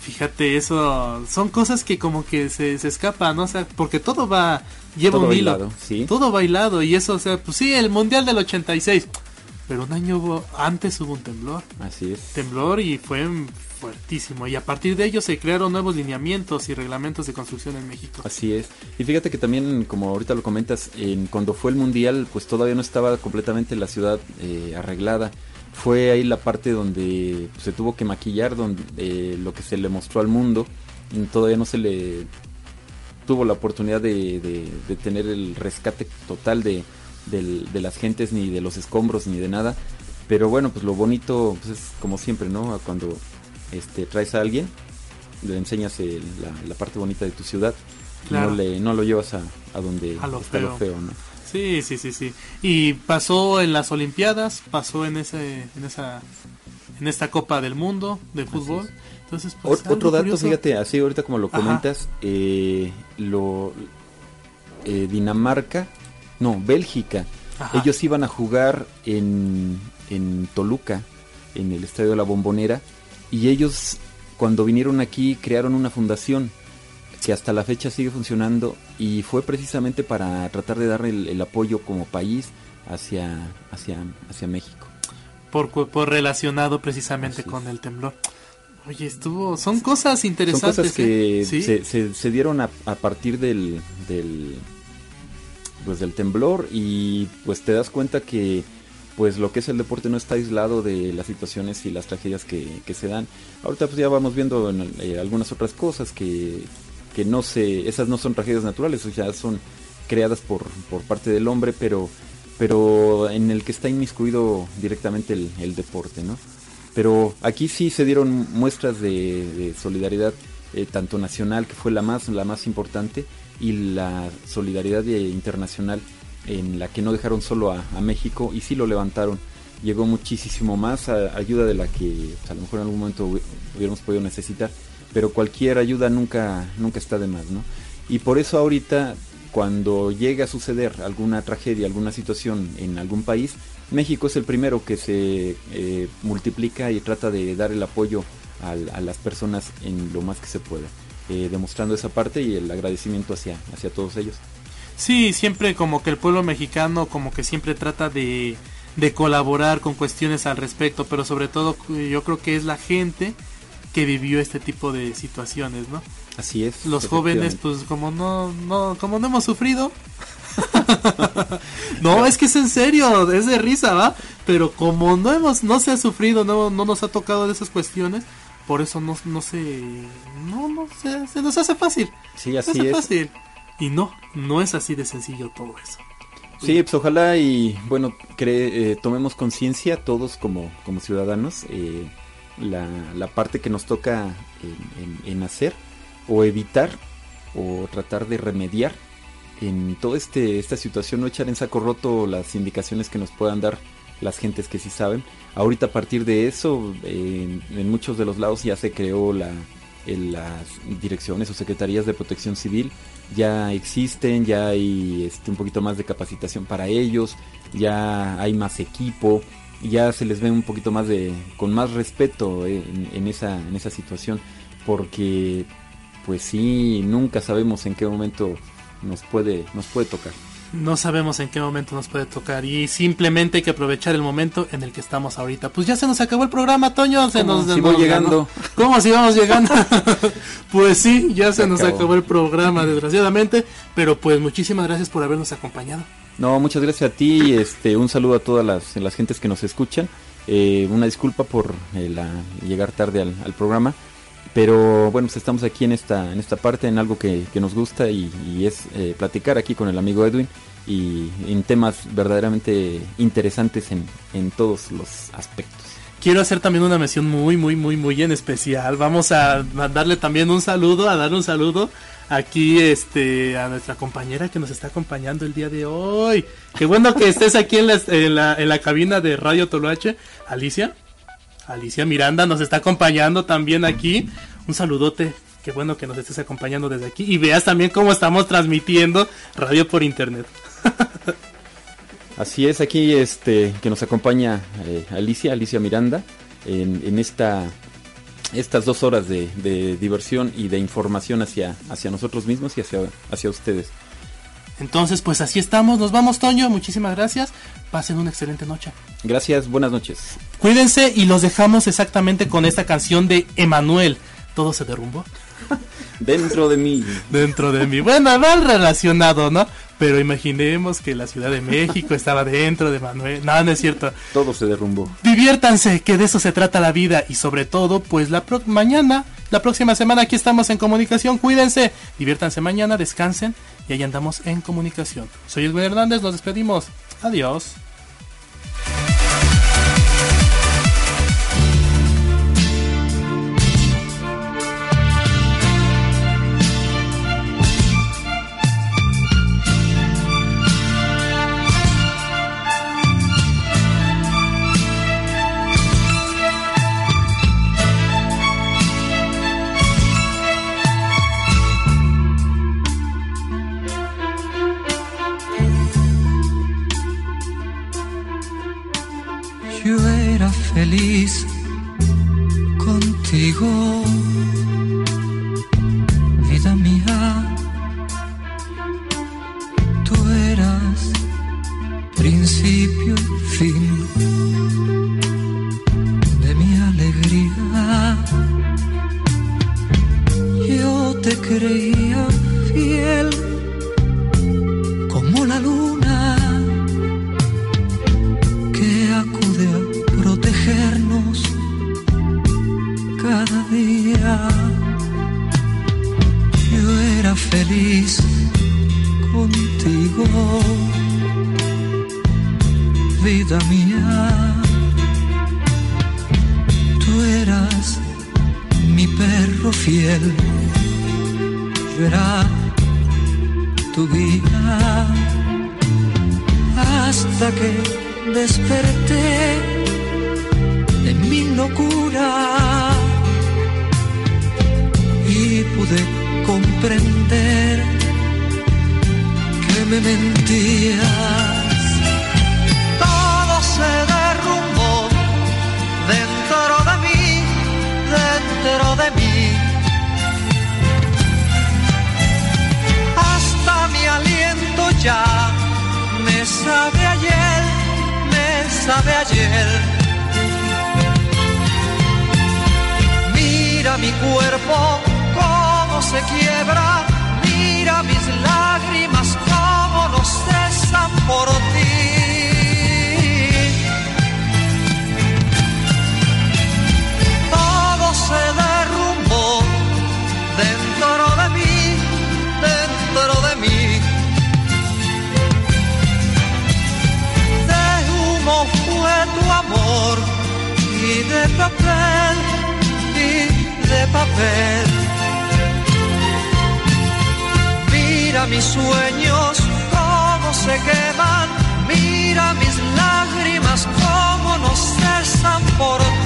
Fíjate, eso son cosas que como que se, se escapan, ¿no? O sea, porque todo va, lleva
Todo
un hilo.
bailado, sí.
Todo bailado y eso, o sea, pues sí, el Mundial del 86. Pero un año hubo, antes hubo un temblor.
así es
Temblor y fue fuertísimo. Y a partir de ello se crearon nuevos lineamientos y reglamentos de construcción en México.
Así es. Y fíjate que también, como ahorita lo comentas, en, cuando fue el Mundial, pues todavía no estaba completamente la ciudad eh, arreglada. Fue ahí la parte donde se tuvo que maquillar, donde eh, lo que se le mostró al mundo. y todavía no se le tuvo la oportunidad de, de- de tener el rescate total de, de las gentes, ni de los escombros, ni de nada. Pero bueno, pues lo bonito pues, es como siempre, ¿no? Cuando este, traes a alguien, le enseñas el- la, la parte bonita de tu ciudad y no, le, no lo llevas a, a donde
A lo
está lo
feo,
¿no?
Sí, sí, sí, sí. Y pasó en las Olimpiadas, pasó en ese, en esa, en esta Copa del Mundo de fútbol. Entonces, pues,
Ot- Otro dato,
curioso.
fíjate, así ahorita como lo
Ajá.
comentas, eh, lo, eh, Dinamarca, no, Bélgica,
Ajá.
ellos iban a jugar en, en Toluca, en el Estadio de la Bombonera, y ellos cuando vinieron aquí crearon una fundación que hasta la fecha sigue funcionando y fue precisamente para tratar de dar el, el apoyo como país hacia, hacia, hacia México.
por, por relacionado precisamente
Así
con
es.
el temblor. Oye, estuvo, son cosas
Son
interesantes.
cosas que
¿eh? ¿Sí?
se, se- se dieron a, a partir del, del pues del temblor y pues te das cuenta que pues lo que es el deporte no está aislado de las situaciones y las tragedias que, que se dan. Ahorita pues ya vamos viendo en, eh, algunas otras cosas que, que no se, esas no son tragedias naturales, o sea, son creadas por, por parte del hombre, pero, pero en el que está inmiscuido directamente el, el deporte, ¿no? Pero aquí sí se dieron muestras de, solidaridad, eh, tanto nacional, que fue la más, la más importante, y la solidaridad internacional, en la que no dejaron solo a, a México y sí lo levantaron. Llegó muchísimo más ayuda de la que pues, a lo mejor en algún momento hubi- hubiéramos podido necesitar, pero cualquier ayuda nunca, nunca está de más, ¿no? Y por eso ahorita, cuando llega a suceder alguna tragedia, alguna situación en algún país, México es el primero que se eh, multiplica y trata de dar el apoyo a, las personas en lo más que se pueda, eh, demostrando esa parte y el agradecimiento hacia, hacia todos ellos.
Sí, siempre como que el pueblo mexicano como que siempre trata de, de colaborar con cuestiones al respecto, pero sobre todo yo creo que es la gente que vivió este tipo de situaciones, ¿no?
Así es.
Los jóvenes pues como no, no, como no hemos sufrido, no, es que es en serio, es de risa, ¿va? Pero como no hemos, no se ha sufrido, no, no nos ha tocado de esas cuestiones, por eso no, no se, no, no se, se nos hace fácil.
Sí, así
hace
es.
fácil. Y no, no es así de sencillo todo eso.
Sí, pues ojalá y bueno, cre- eh, tomemos conciencia todos como, como ciudadanos eh, la, la parte que nos toca en, en- en hacer o evitar o tratar de remediar en toda este, esta situación, no echar en saco roto las indicaciones que nos puedan dar las gentes que sí saben. Ahorita a partir de eso, en, en muchos de los lados ya se creó la, el- las direcciones o secretarías de protección civil. Ya existen, ya hay este, un poquito más de capacitación para ellos, ya hay más equipo, ya se les ve un poquito más de, con más respeto eh, en, en esa, en esa situación, porque pues sí, nunca sabemos en qué momento nos puede, nos puede tocar.
No sabemos en qué momento nos puede tocar y simplemente hay que aprovechar el momento en el que estamos ahorita. Pues ya se nos acabó el programa, Toño. Se
¿Cómo?
nos
Si voy llegando.
¿Cómo si vamos llegando? pues sí, ya se,
Se
nos
acabó.
acabó el programa, desgraciadamente. Pero pues muchísimas gracias por habernos acompañado.
No, muchas gracias a ti, este, un saludo a todas las, las gentes que nos escuchan, eh, una disculpa por eh, llegar tarde al, al programa, pero bueno, pues estamos aquí en esta, en esta parte, en algo que, que nos gusta y, es eh, platicar aquí con el amigo Edwin y en temas verdaderamente interesantes en, en todos los aspectos.
Quiero hacer también una mención muy, muy, muy, muy en especial. Vamos a mandarle también un saludo, a darle un saludo aquí este a nuestra compañera que nos está acompañando el día de hoy. Qué bueno que estés aquí en la, en la, cabina de Radio Toloache. Alicia, Alicia Miranda nos está acompañando también aquí. Un saludote. Qué bueno que nos estés acompañando desde aquí. Y veas también cómo estamos transmitiendo radio por internet.
Así es, aquí este que nos acompaña eh, Alicia, Alicia Miranda, en, en esta estas dos horas de, de diversión y de información hacia, hacia nosotros mismos y hacia, hacia ustedes.
Entonces, pues así estamos. Nos vamos, Toño. Muchísimas gracias. Pasen una excelente noche.
Gracias, buenas noches.
Cuídense y los dejamos exactamente con esta canción de Emanuel. Todo se derrumbó
Dentro de mí.
dentro de mí. Bueno, mal relacionado, ¿no? Pero imaginemos que la Ciudad de México estaba dentro de Manuel. No, no es cierto.
Todo se derrumbó.
Diviértanse, que de eso se trata la vida. Y sobre todo, pues la pro- mañana, la próxima semana aquí estamos en comunicación. Cuídense, diviértanse mañana, descansen y ahí andamos en comunicación. Soy Edwin Hernández, nos despedimos. Adiós.
Contigo, papel y de papel. Mira mis sueños cómo se queman, mira mis lágrimas cómo no cesan por ti.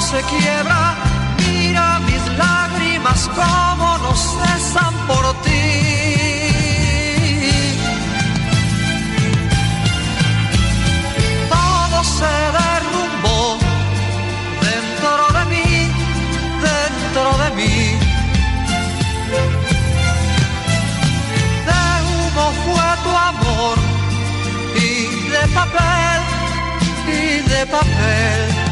se quiebra, mira mis lágrimas cómo no cesan por ti. Todo se derrumbó dentro de mí, dentro de mí. De humo fue tu amor y de papel y de papel.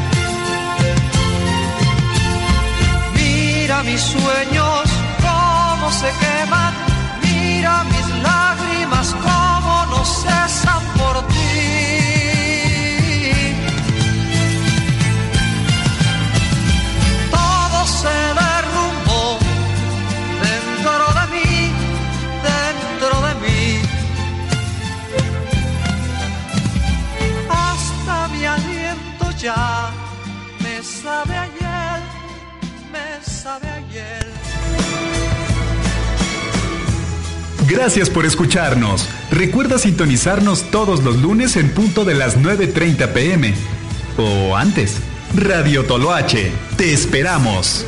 Mis sueños cómo se queman,
Gracias por escucharnos. Recuerda sintonizarnos todos los lunes en punto de las 9.30 pm. O antes. Radio Toloache. Te esperamos.